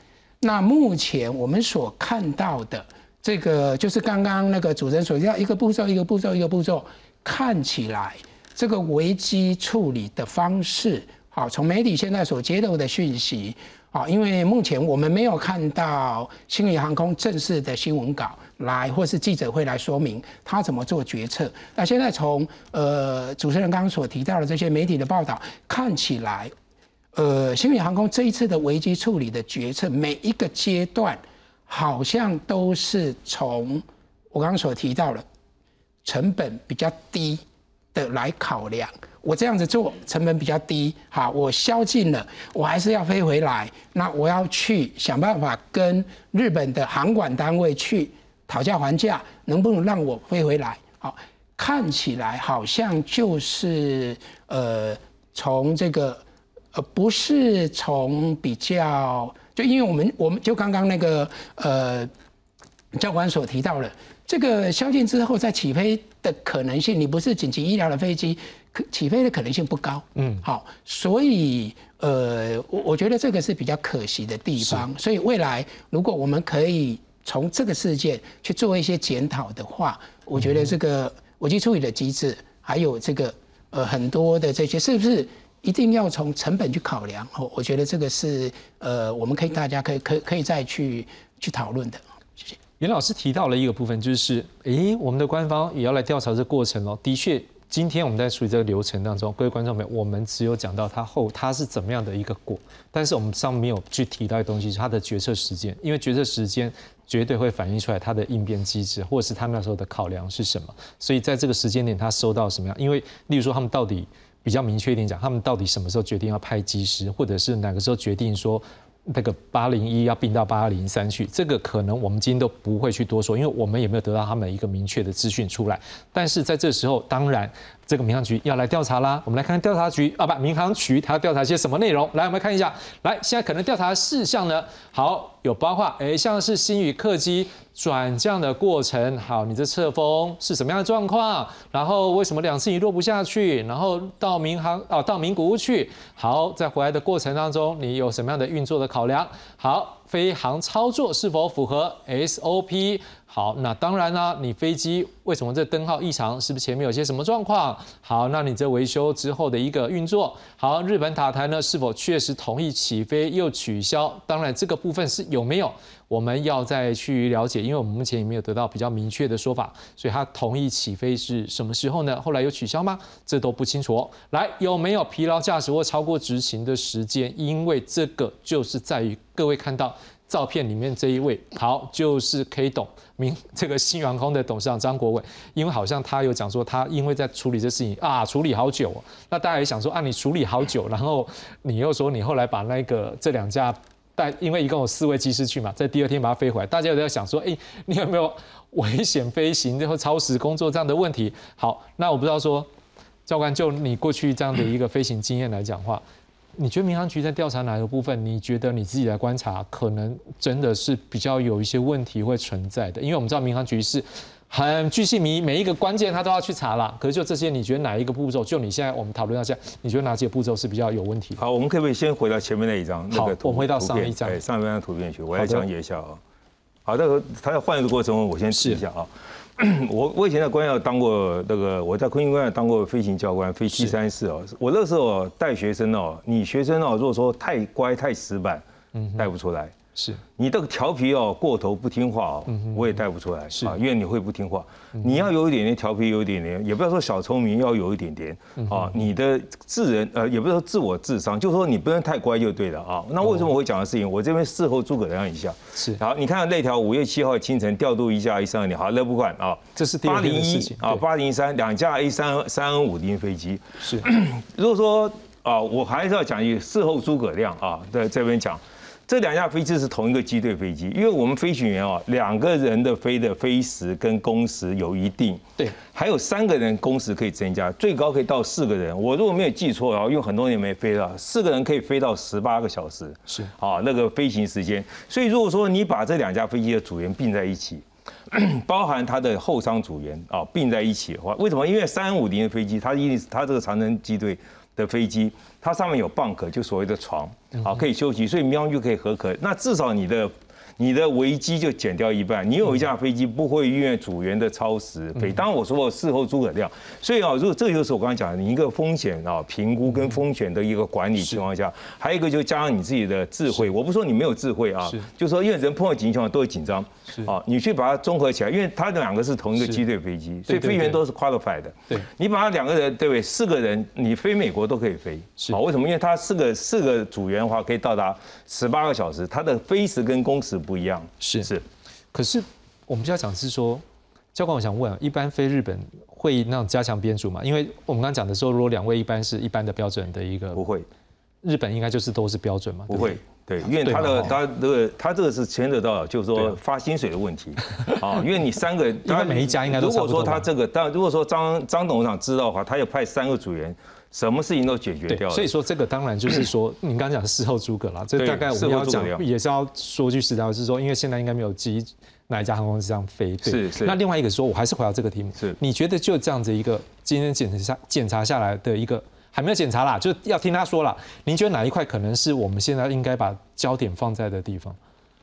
那目前我们所看到的这个，就是刚刚那个主持人所要一个步骤一个步骤一个步骤，看起来这个危机处理的方式，好，从媒体现在所接到的讯息。好，因为目前我们没有看到新宇航空正式的新闻稿来，或是记者会来说明他怎么做决策。那现在从呃主持人刚刚所提到的这些媒体的报道看起来，呃新宇航空这一次的危机处理的决策，每一个阶段好像都是从我刚刚所提到的成本比较低的来考量。我这样子做成本比较低，好，我宵禁了，我还是要飞回来，那我要去想办法跟日本的航管单位去讨价还价，能不能让我飞回来？好，看起来好像就是呃，从这个呃，不是从比较，就因为我们我们就刚刚那个呃教官所提到了，这个宵禁之后再起飞的可能性，你不是紧急医疗的飞机。起飞的可能性不高，嗯，好，所以呃，我我觉得这个是比较可惜的地方。所以未来如果我们可以从这个事件去做一些检讨的话，我觉得这个危机处理的机制，还有这个呃很多的这些，是不是一定要从成本去考量？哦，我觉得这个是呃，我们可以大家可以可可以再去去讨论的。谢谢。袁老师提到了一个部分，就是诶，我们的官方也要来调查这过程哦，的确。今天我们在处理这个流程当中，各位观众朋友，我们只有讲到它后它是怎么样的一个果，但是我们上面没有去提到的东西是它的决策时间，因为决策时间绝对会反映出来它的应变机制，或者是他们那时候的考量是什么。所以在这个时间点，他收到什么样？因为例如说他们到底比较明确一点讲，他们到底什么时候决定要派机师，或者是哪个时候决定说。那个八零一要并到八零三去，这个可能我们今天都不会去多说，因为我们也没有得到他们一个明确的资讯出来。但是在这时候，当然这个民航局要来调查啦。我们来看看调查局啊，不，民航局他要调查些什么内容？来，我们看一下。来，现在可能调查事项呢，好，有包括，哎，像是新宇客机。转降的过程，好，你这侧风是什么样的状况？然后为什么两次你落不下去？然后到民航哦，到名古屋去，好，在回来的过程当中，你有什么样的运作的考量？好，飞航操作是否符合 SOP？好，那当然啦，你飞机为什么这灯号异常？是不是前面有些什么状况？好，那你这维修之后的一个运作，好，日本塔台呢是否确实同意起飞又取消？当然这个部分是有没有？我们要再去了解，因为我们目前也没有得到比较明确的说法，所以他同意起飞是什么时候呢？后来有取消吗？这都不清楚哦。来，有没有疲劳驾驶或超过执行的时间？因为这个就是在于各位看到照片里面这一位，好，就是 K 董明 这个新航空的董事长张国伟，因为好像他有讲说他因为在处理这事情啊，处理好久，那大家也想说啊，你处理好久，然后你又说你后来把那个这两架。但因为一共有四位机师去嘛，在第二天把它飞回来，大家都在想说，哎，你有没有 危险飞行、然后超时工作这样的问题？好，那我不知道说，教官就你过去这样的一个飞行经验来讲话，你觉得民航局在调查哪个部分？你觉得你自己来观察，可能真的是比较有一些问题会存在的？因为我们知道民航局是。很巨细迷，每一个关键他都要去查了。可是就这些，你觉得哪一个步骤？就你现在我们讨论到现在，你觉得哪几个步骤是比较有问题？好，我们可不可以先回到前面那一张？好，我们回到上一张，上一张图片去，我来讲解一下啊。好，那个他在换一个过程中，我先试一下啊。我我以前在官校当过那个，我在空军官校当过飞行教官，飞七三四哦。我那时候带学生哦，你学生哦，如果说太乖太死板，嗯，带不出来。是你这个调皮哦，过头不听话哦，我也带不出来啊，因为你会不听话。你要有一点点调皮，有一点点，也不要说小聪明，要有一点点啊。你的智人呃，也不是说自我智商，就是说你不能太乖就对了啊。那为什么我会讲的事情？我这边事后诸葛亮一下。是好，你看那条五月七号清晨调度一架 A 三二零，好，那不管啊。这是八零一啊，八零三两架 A 三三五零飞机。是，如果说啊，我还是要讲一事后诸葛亮啊，在这边讲。这两架飞机是同一个机队飞机，因为我们飞行员啊，两个人的飞的飞时跟工时有一定，对，还有三个人工时可以增加，最高可以到四个人。我如果没有记错啊，因为很多年没飞了，四个人可以飞到十八个小时，是啊，那个飞行时间。所以如果说你把这两架飞机的组员并在一起，包含它的后舱组员啊并在一起的话，为什么？因为三五零的飞机，它一定是它这个长征机队。的飞机，它上面有 bunk，就所谓的床，好可以休息，所以喵就可以合壳。那至少你的。你的危机就减掉一半，你有一架飞机不会因为组员的超时飞。当然我说我事后诸葛亮，所以啊，如果这就是我刚才讲的，你一个风险啊评估跟风险的一个管理情况下，还有一个就加上你自己的智慧。我不说你没有智慧啊，就说因为人碰到紧急情况都会紧张，啊，你去把它综合起来，因为它两个是同一个机队飞机，所以飞员都是 qualified 的。对，你把它两个人对不对？四个人你飞美国都可以飞，好，为什么？因为它四个四个组员的话可以到达十八个小时，它的飞时跟工时。不一样是是，可是我们就要讲是说，教官，我想问，一般飞日本会那种加强编组吗？因为我们刚刚讲的时候，如果两位一般是一般的标准的一个，不会，日本应该就是都是标准嘛？不会，对，因为他的他这个他这个是牵扯到就是说发薪水的问题 啊，因为你三个，因为每一家应该如果说他这个，但如果说张张董事长知道的话，他要派三个组员。什么事情都解决掉了，所以说这个当然就是说，您刚刚讲事后诸葛了，这大概我们要讲也是要说句实在话，是说因为现在应该没有机哪一家航空公司这样飞，是是。那另外一个说，我还是回到这个题目，是你觉得就这样子一个今天检查下检查下来的一个还没有检查啦，就要听他说了，您觉得哪一块可能是我们现在应该把焦点放在的地方？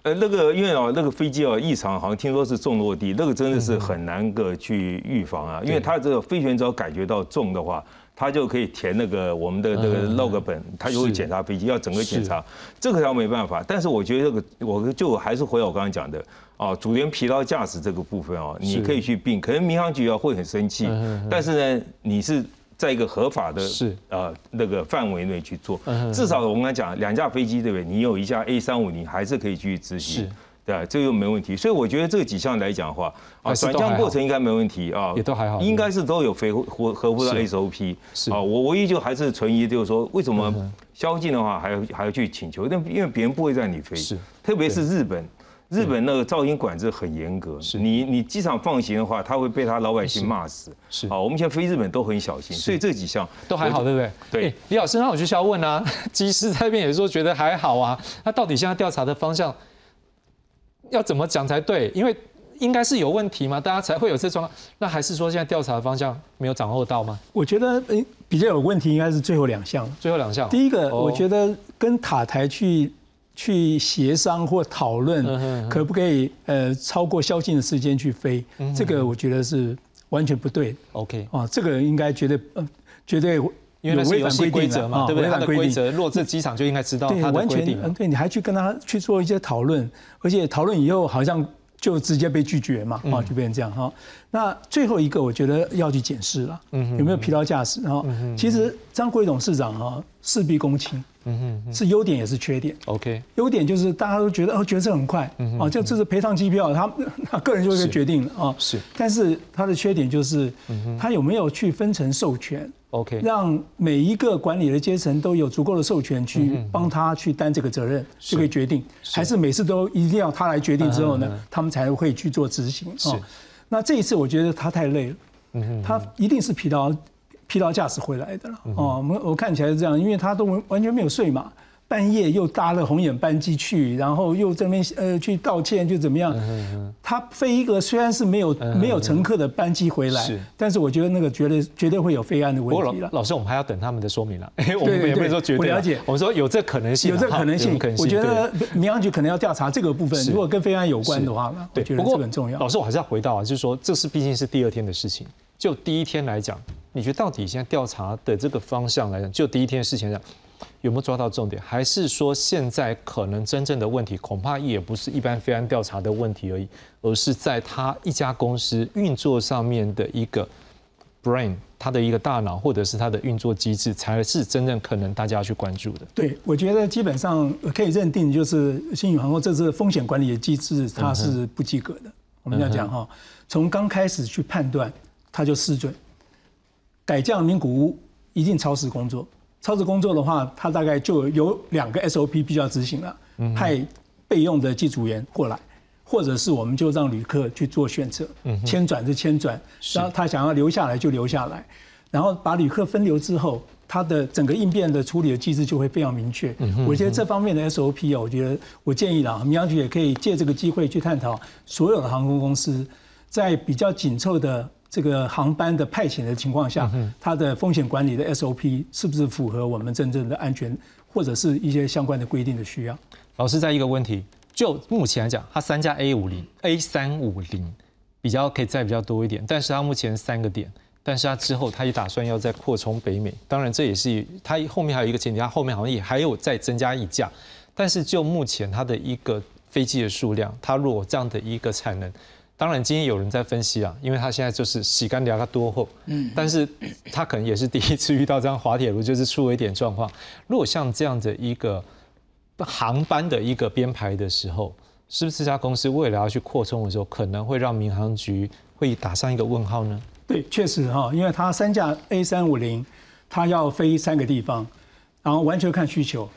呃，那个因为哦，那个飞机哦异常，好像听说是重落地，那个真的是很难个去预防啊，因为它这个飞行只要感觉到重的话。他就可以填那个我们的这个 log 本，他就会检查飞机，要整个检查，这个他没办法。但是我觉得这个，我就还是回我刚刚讲的啊，主员疲劳驾驶这个部分啊，你可以去并，可能民航局啊会很生气，但是呢，你是在一个合法的是。呃那个范围内去做，至少我们刚讲两架飞机对不对？你有一架 A 三五零还是可以继续执行。对，这个没问题，所以我觉得这几项来讲的话，啊，转向过程应该没问题啊，也都还好，应该是都有符合合乎的 SOP。是啊，我唯一就还是存疑，就是说为什么宵禁的话还要还要去请求？但因为别人不会让你飞，是，特别是日本，日本那个噪音管制很严格，是你你机场放行的话，他会被他老百姓骂死。是啊，我们现在飞日本都很小心，所以这几项都还好，对不对？对，李老师，那我就需要问啊，机师那边也说觉得还好啊，那到底现在调查的方向？要怎么讲才对？因为应该是有问题嘛，大家才会有这状况。那还是说现在调查的方向没有掌握到吗？我觉得比较有问题应该是最后两项。最后两项，第一个，我觉得跟塔台去去协商或讨论，可不可以呃超过宵禁的时间去飞？这个我觉得是完全不对。OK，啊，这个应该绝对呃绝对。因为那是游戏规则嘛，对不对？它的规则，落这机场就应该知道它的规定。嗯，对，你还去跟他去做一些讨论，而且讨论以后好像就直接被拒绝嘛，啊，就变成这样哈。那最后一个，我觉得要去检视了，有没有疲劳驾驶？然后，其实张辉董事长哈事必躬亲，嗯哼，是优点也是缺点。OK，优点就是大家都觉得哦，决策很快，哦，就这是赔偿机票，他 他个人就会决定了啊。是，但是他的缺点就是，他有没有去分成授权？OK，让每一个管理的阶层都有足够的授权去帮他去担这个责任，就可以决定，还是每次都一定要他来决定之后呢，他们才会去做执行。是，那这一次我觉得他太累了，他一定是疲劳疲劳驾驶回来的了。哦，我我看起来是这样，因为他都完完全没有睡嘛。半夜又搭了红眼班机去，然后又这边呃去道歉，就怎么样？他飞一个虽然是没有没有乘客的班机回来，但是我觉得那个绝对绝对会有飞安的问题了。老师，我们还要等他们的说明了。我们也不能说绝对。我了解，我们说有这可能性，有这可能性。我觉得民航局可能要调查这个部分，如果跟飞安有关的话呢，我觉得这很重要。老师，我还是要回到啊，就是说这是毕竟是第二天的事情。就第一天来讲，你觉得到底现在调查的这个方向来讲，就第一天事情上。有没有抓到重点？还是说现在可能真正的问题，恐怕也不是一般非安调查的问题而已，而是在他一家公司运作上面的一个 brain，他的一个大脑，或者是他的运作机制，才是真正可能大家要去关注的。对，我觉得基本上可以认定，就是新宇航空这次风险管理的机制，它是不及格的。我们要讲哈，从刚开始去判断，它就失准，改降名古屋一定超时工作。超时工作的话，它大概就有两个 SOP 必须要执行了，派备用的机组员过来，或者是我们就让旅客去做选择，迁转就迁转，然后他想要留下来就留下来，然后把旅客分流之后，他的整个应变的处理的机制就会非常明确。我觉得这方面的 SOP 啊，我觉得我建议啦，民航局也可以借这个机会去探讨所有的航空公司在比较紧凑的。这个航班的派遣的情况下，它的风险管理的 SOP 是不是符合我们真正的安全或者是一些相关的规定的需要？老师，在一个问题，就目前来讲，它三架 A 五零 A 三五零比较可以载比较多一点，但是它目前三个点，但是它之后它也打算要再扩充北美，当然这也是它后面还有一个前提，它后面好像也还有再增加一架，但是就目前它的一个飞机的数量，它如果这样的一个产能。当然，今天有人在分析啊，因为他现在就是洗干聊他多后，嗯，但是他可能也是第一次遇到这样滑铁卢，就是出了一点状况。如果像这样的一个航班的一个编排的时候，是不是这家公司未来要去扩充的时候，可能会让民航局？会打上一个问号呢？对，确实哈，因为它三架 A 三五零，它要飞三个地方，然后完全看需求。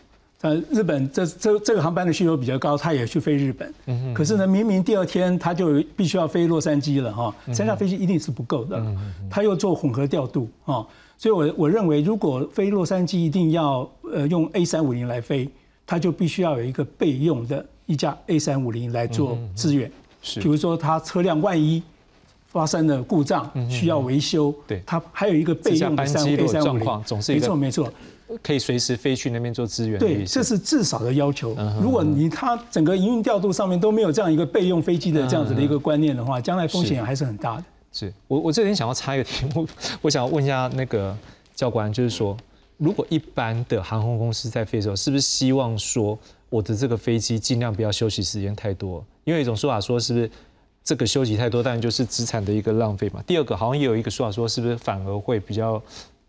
呃，日本这这这个航班的需求比较高，他也去飞日本。嗯可是呢，明明第二天他就必须要飞洛杉矶了哈，三架飞机一定是不够的。嗯他又做混合调度啊，所以我我认为，如果飞洛杉矶一定要呃用 A 三五零来飞，他就必须要有一个备用的一架 A 三五零来做支援。是。比如说，他车辆万一发生了故障，需要维修，对，他还有一个备用的 A 三五零。没错，没错。可以随时飞去那边做支援。对，这是至少的要求。如果你它整个营运调度上面都没有这样一个备用飞机的这样子的一个观念的话，将来风险还是很大的。是我我这边想要插一个题目，我想要问一下那个教官，就是说，如果一般的航空公司在飞的时候，是不是希望说我的这个飞机尽量不要休息时间太多？因为一种说法说，是不是这个休息太多，当然就是资产的一个浪费嘛。第二个，好像也有一个说法说，是不是反而会比较。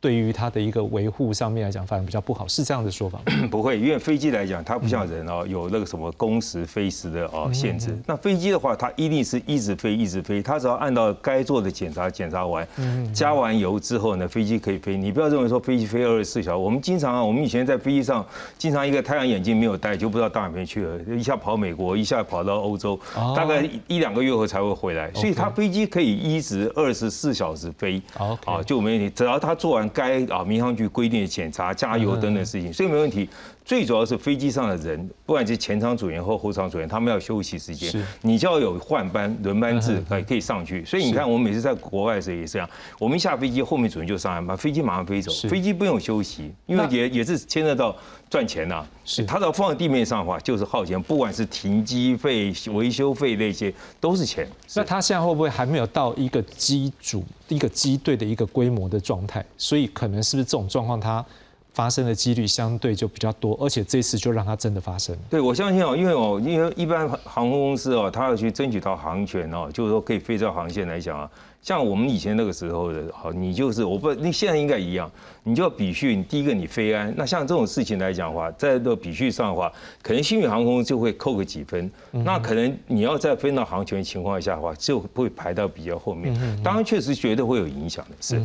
对于它的一个维护上面来讲，反而比较不好，是这样的说法吗？不会，因为飞机来讲，它不像人哦，有那个什么工时、飞时的哦限制。那飞机的话，它一定是一直飞，一直飞。它只要按照该做的检查，检查完，加完油之后呢，飞机可以飞。你不要认为说飞机飞二十四小时。我们经常啊，我们以前在飞机上，经常一个太阳眼镜没有戴，就不知道到哪边去了，一下跑美国，一下跑到欧洲，大概一两个月后才会回来。所以它飞机可以一直二十四小时飞，啊，就没问题。只要它做完。该啊，民航局规定的检查、加油等等事情，所以没问题。最主要是飞机上的人，不管是前舱组员或后舱组员，他们要休息时间，你就要有换班轮班制，可以可以上去。所以你看，我们每次在国外的时候也是这样，我们一下飞机，后面组员就上班，飞机马上飞走，飞机不用休息，因为也也是牵涉到赚钱呐。是，他只要放在地面上的话，就是耗钱，不管是停机费、维修费那些，都是钱。那他现在会不会还没有到一个机组、一个机队的一个规模的状态？所以可能是不是这种状况，他？发生的几率相对就比较多，而且这次就让它真的发生。对，我相信哦，因为哦，因为一般航空公司哦，他要去争取到航权哦，就是说可以飞这航线来讲啊，像我们以前那个时候的，好，你就是我不，你现在应该一样，你就要比序。第一个你飞安，那像这种事情来讲的话，在这比序上的话，可能新宇航空就会扣个几分，那可能你要再分到航权情况下的话，就会排到比较后面。当然，确实绝对会有影响的。是，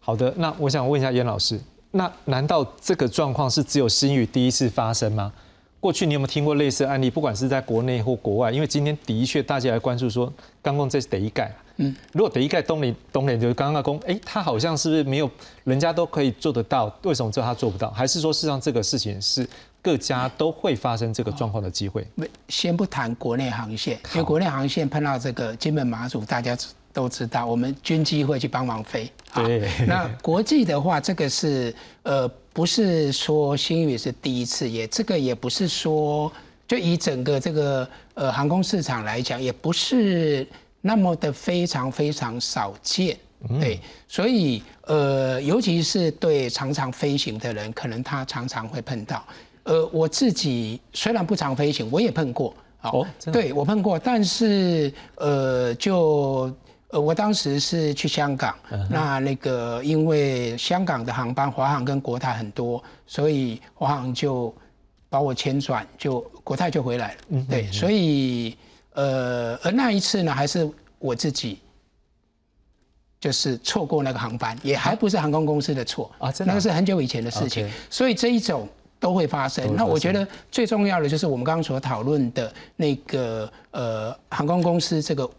好的，那我想问一下严老师。那难道这个状况是只有新宇第一次发生吗？过去你有没有听过类似案例？不管是在国内或国外，因为今天的确大家来关注说，刚刚这是第一盖，嗯，如果第一盖东联东联就是刚刚公，哎，他好像是不是没有人家都可以做得到？为什么只有他做不到？还是说事实上这个事情是各家都会发生这个状况的机会？先不谈国内航线，因为国内航线碰到这个金门马祖，大家。都知道，我们军机会去帮忙飞。对，那国际的话，这个是呃，不是说新宇是第一次，也这个也不是说，就以整个这个呃航空市场来讲，也不是那么的非常非常少见。对，所以呃，尤其是对常常飞行的人，可能他常常会碰到。呃，我自己虽然不常飞行，我也碰过。哦，对我碰过，但是呃，就。呃，我当时是去香港，那那个因为香港的航班华航跟国泰很多，所以华航就把我迁转，就国泰就回来了。对，所以呃，而那一次呢，还是我自己就是错过那个航班，也还不是航空公司的错啊，那个是很久以前的事情，所以这一种都会发生。那我觉得最重要的就是我们刚刚所讨论的那个呃航空公司这个。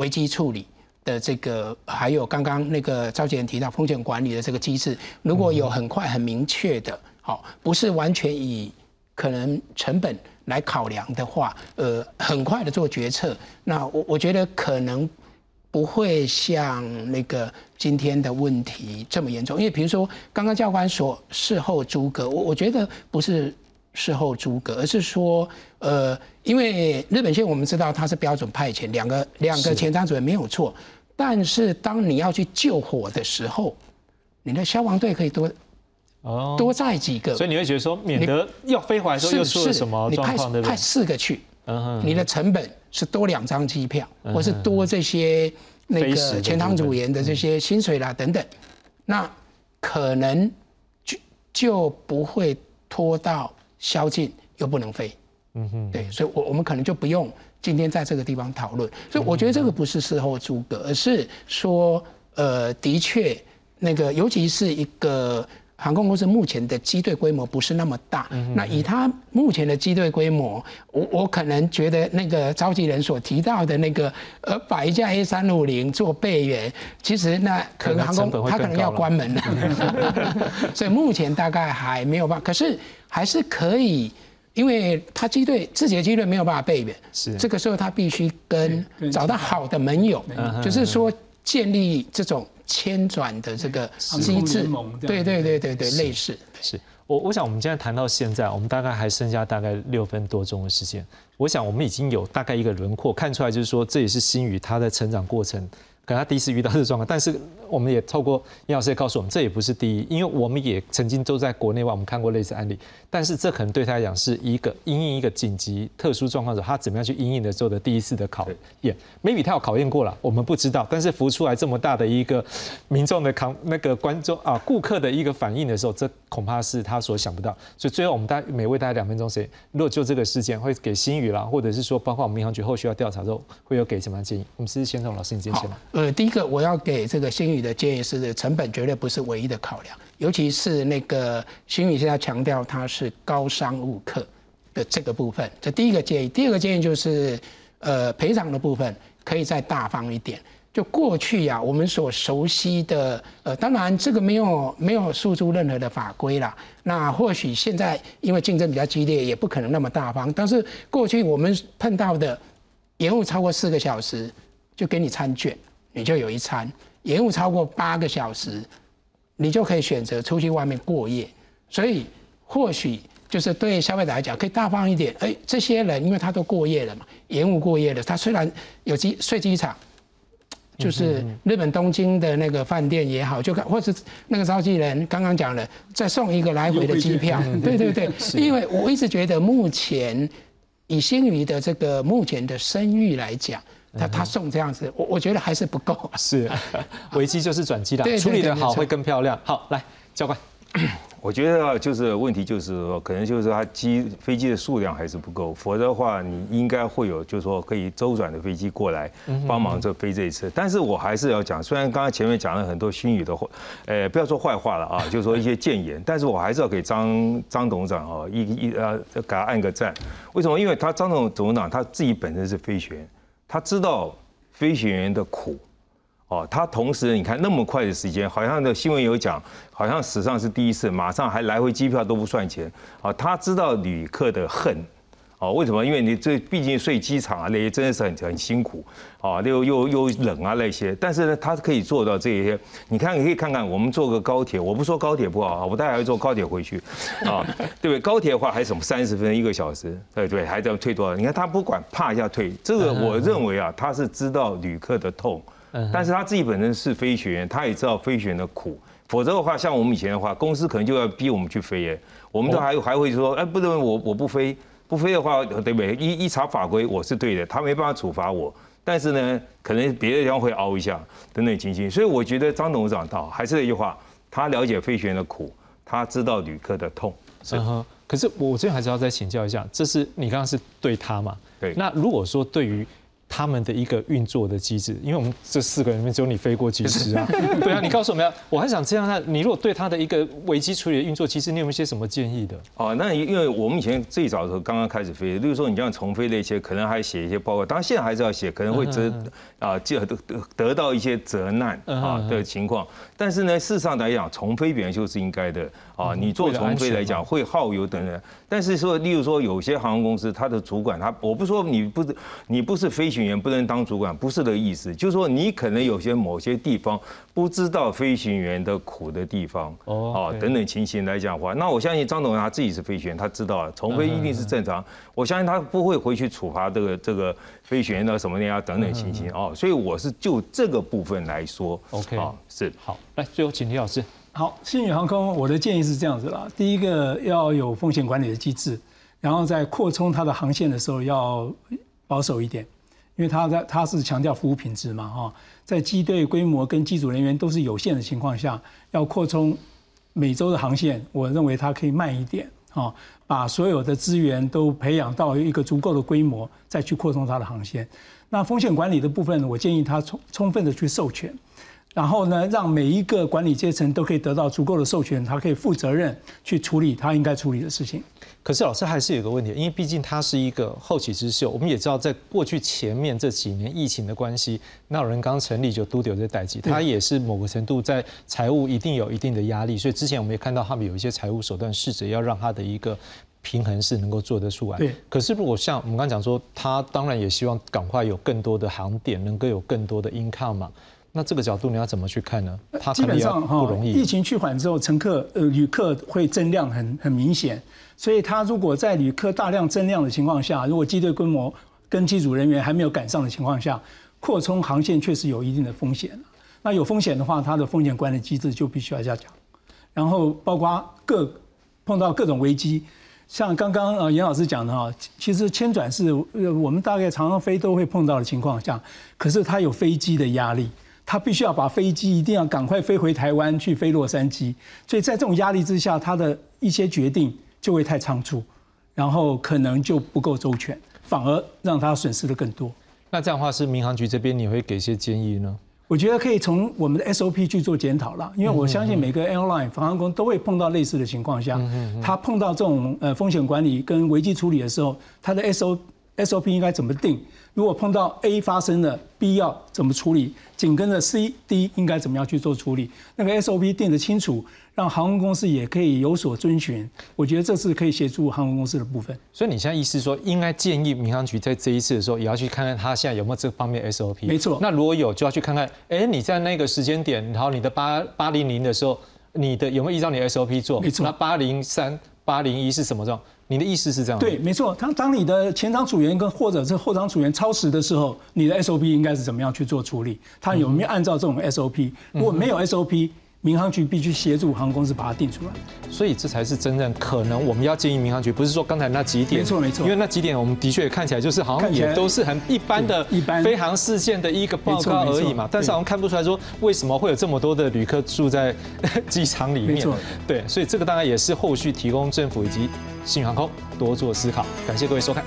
危机处理的这个，还有刚刚那个赵杰仁提到风险管理的这个机制，如果有很快很明确的，好，不是完全以可能成本来考量的话，呃，很快的做决策，那我我觉得可能不会像那个今天的问题这么严重，因为比如说刚刚教官说事后诸葛，我我觉得不是。事后诸葛，而是说，呃，因为日本线我们知道它是标准派遣，两个两个前舱主任没有错，但是当你要去救火的时候，你的消防队可以多哦。多载几个，所以你会觉得说，免得要飞回来时候又出了什么状况，对不对？派四个去，你的成本是多两张机票，或是多这些那个前舱组员的这些薪水啦等等，那可能就就不会拖到。宵禁又不能飞，嗯哼，对，所以，我我们可能就不用今天在这个地方讨论。所以我觉得这个不是事后诸葛，而是说，呃，的确，那个尤其是一个。航空公司目前的机队规模不是那么大，嗯那以它目前的机队规模，我我可能觉得那个召集人所提到的那个呃，把一架 A 三五零做备援，其实那可能航空它可能要关门了，所以目前大概还没有办法，可是还是可以，因为他机队自己的机队没有办法备援，是。这个时候他必须跟找到好的盟友，就是说建立这种。迁转的这个机制，对对对对对，类似。是。我我想我们现在谈到现在，我们大概还剩下大概六分多钟的时间，我想我们已经有大概一个轮廓看出来，就是说这也是新宇他的成长过程。可能他第一次遇到这个状况，但是我们也透过叶老师也告诉我们，这也不是第一，因为我们也曾经都在国内外我们看过类似案例，但是这可能对他来讲是一个因应一个紧急特殊状况的时候，他怎么样去因应的时候的第一次的考验，maybe 他有考验过了，我们不知道，但是浮出来这么大的一个民众的抗那个观众啊顾客的一个反应的时候，这恐怕是他所想不到，所以最后我们大每位大概两分钟时间，如果就这个事件会给新宇啦，或者是说包括我们民航局后续要调查之后，会有给什么样建议？我们是先从老师你先讲。呃，第一个我要给这个新宇的建议是，成本绝对不是唯一的考量，尤其是那个新宇现在强调它是高商务客的这个部分，这第一个建议。第二个建议就是，呃，赔偿的部分可以再大方一点。就过去呀，我们所熟悉的，呃，当然这个没有没有诉诸任何的法规啦。那或许现在因为竞争比较激烈，也不可能那么大方。但是过去我们碰到的延误超过四个小时，就给你餐券。你就有一餐延误超过八个小时，你就可以选择出去外面过夜。所以或许就是对消费者来讲，可以大方一点。哎，这些人因为他都过夜了嘛，延误过夜了，他虽然有机睡机场，就是日本东京的那个饭店也好，就或是那个召集人刚刚讲了，再送一个来回的机票。对对对，因为我一直觉得目前以新宇的这个目前的声誉来讲。他他送这样子，我我觉得还是不够。是，危机就是转机啦，处理的好会更漂亮。好，来教官，我觉得就是问题就是说，可能就是他机飞机的数量还是不够，否则的话，你应该会有就是说可以周转的飞机过来帮忙这飞这一次。但是我还是要讲，虽然刚刚前面讲了很多新语的话，呃，不要说坏话了啊，就是说一些谏言，但是我还是要给张张董事长啊一一呃给他按个赞。为什么？因为他张董董事长他自己本身是飞行员。他知道飞行员的苦，哦，他同时你看那么快的时间，好像的新闻有讲，好像史上是第一次，马上还来回机票都不算钱，啊，他知道旅客的恨。哦，为什么？因为你这毕竟睡机场啊，那些真的是很很辛苦啊，又又又冷啊那些。但是呢，他可以做到这些。你看，你可以看看我们坐个高铁，我不说高铁不好啊，我待会要坐高铁回去啊，对不对？高铁的话还什么三十分一个小时，对对，还要退多少？你看他不管，怕一下退。这个我认为啊，他是知道旅客的痛，但是他自己本身是飞行员，他也知道飞行员的苦。否则的话，像我们以前的话，公司可能就要逼我们去飞耶，我们都还还会说，哎，不能我我不飞。不飞的话，对不对？一一查法规，我是对的，他没办法处罚我。但是呢，可能别的地方会凹一下，等等情形。所以我觉得张董事长到还是那句话，他了解飞行员的苦，他知道旅客的痛。嗯哼。可是我这边还是要再请教一下，这是你刚刚是对他嘛？对。那如果说对于。他们的一个运作的机制，因为我们这四个人里面只有你飞过几次啊？对啊，你告诉我们，我还想这样，那你如果对他的一个危机处理的运作其实，你有没有一些什么建议的？哦，那因为我们以前最早的时候刚刚开始飞，例如说你这样重飞那些，可能还写一些报告，当然现在还是要写，可能会责啊，就得得到一些责难啊的情况。但是呢，事实上来讲，重飞本来就是应该的啊。你做重飞来讲，会耗油等等。但是说，例如说有些航空公司，它的主管，他我不说你不是你不是飞行员不能当主管，不是这个意思，就是说你可能有些某些地方不知道飞行员的苦的地方。哦，等等情形来讲的话，那我相信张董他自己是飞行员，他知道重飞一定是正常，我相信他不会回去处罚这个这个飞行员的什么呀等等情形哦，所以我是就这个部分来说，OK。啊是。好，来最后请李老师。好，新宇航空，我的建议是这样子啦。第一个要有风险管理的机制，然后在扩充它的航线的时候要保守一点，因为它在它是强调服务品质嘛，哈，在机队规模跟机组人员都是有限的情况下，要扩充每周的航线，我认为它可以慢一点，哦，把所有的资源都培养到一个足够的规模，再去扩充它的航线。那风险管理的部分，我建议他充充分的去授权。然后呢，让每一个管理阶层都可以得到足够的授权，他可以负责任去处理他应该处理的事情。可是老师还是有个问题，因为毕竟它是一个后起之秀，我们也知道，在过去前面这几年疫情的关系，那有人刚成立就都有这代际，它也是某个程度在财务一定有一定的压力，所以之前我们也看到他们有一些财务手段，试着要让他的一个平衡是能够做得出来。对。可是如果像我们刚讲说，他当然也希望赶快有更多的航点，能够有更多的 income 嘛。那这个角度你要怎么去看呢？它基本上不容易。疫情趋缓之后，乘客呃旅客会增量很很明显，所以他如果在旅客大量增量的情况下，如果机队规模跟机组人员还没有赶上的情况下，扩充航线确实有一定的风险。那有风险的话，它的风险管理机制就必须要加强。然后包括各碰到各种危机，像刚刚呃严老师讲的哈，其实迁转是我们大概常常飞都会碰到的情况下，可是它有飞机的压力。他必须要把飞机一定要赶快飞回台湾去飞洛杉矶，所以在这种压力之下，他的一些决定就会太仓促，然后可能就不够周全，反而让他损失的更多。那这样的话，是民航局这边你会给些建议呢？我觉得可以从我们的 SOP 去做检讨了，因为我相信每个 airline 航空都会碰到类似的情况下，他碰到这种呃风险管理跟危机处理的时候，他的 SO SOP 应该怎么定？如果碰到 A 发生了，B 要怎么处理？紧跟着 C、D 应该怎么样去做处理？那个 SOP 定得清楚，让航空公司也可以有所遵循。我觉得这是可以协助航空公司的部分。所以你现在意思说，应该建议民航局在这一次的时候，也要去看看他现在有没有这方面 SOP。没错。那如果有，就要去看看，哎，你在那个时间点，然后你的八八零零的时候，你的有没有依照你的 SOP 做？没错。那八零三、八零一是什么状？你的意思是这样？对，没错。当当你的前场组员跟或者是后场组员超时的时候，你的 SOP 应该是怎么样去做处理？他有没有按照这种 SOP？如果没有 SOP，民航局必须协助航空公司把它定出来。所以这才是真正可能我们要建议民航局，不是说刚才那几点。没错没错。因为那几点我们的确看起来就是好像也都是很一般的一般飞航事件的一个报告而已嘛。但是好像看不出来说为什么会有这么多的旅客住在 机场里面。对，所以这个当然也是后续提供政府以及。新航空多做思考，感谢各位收看。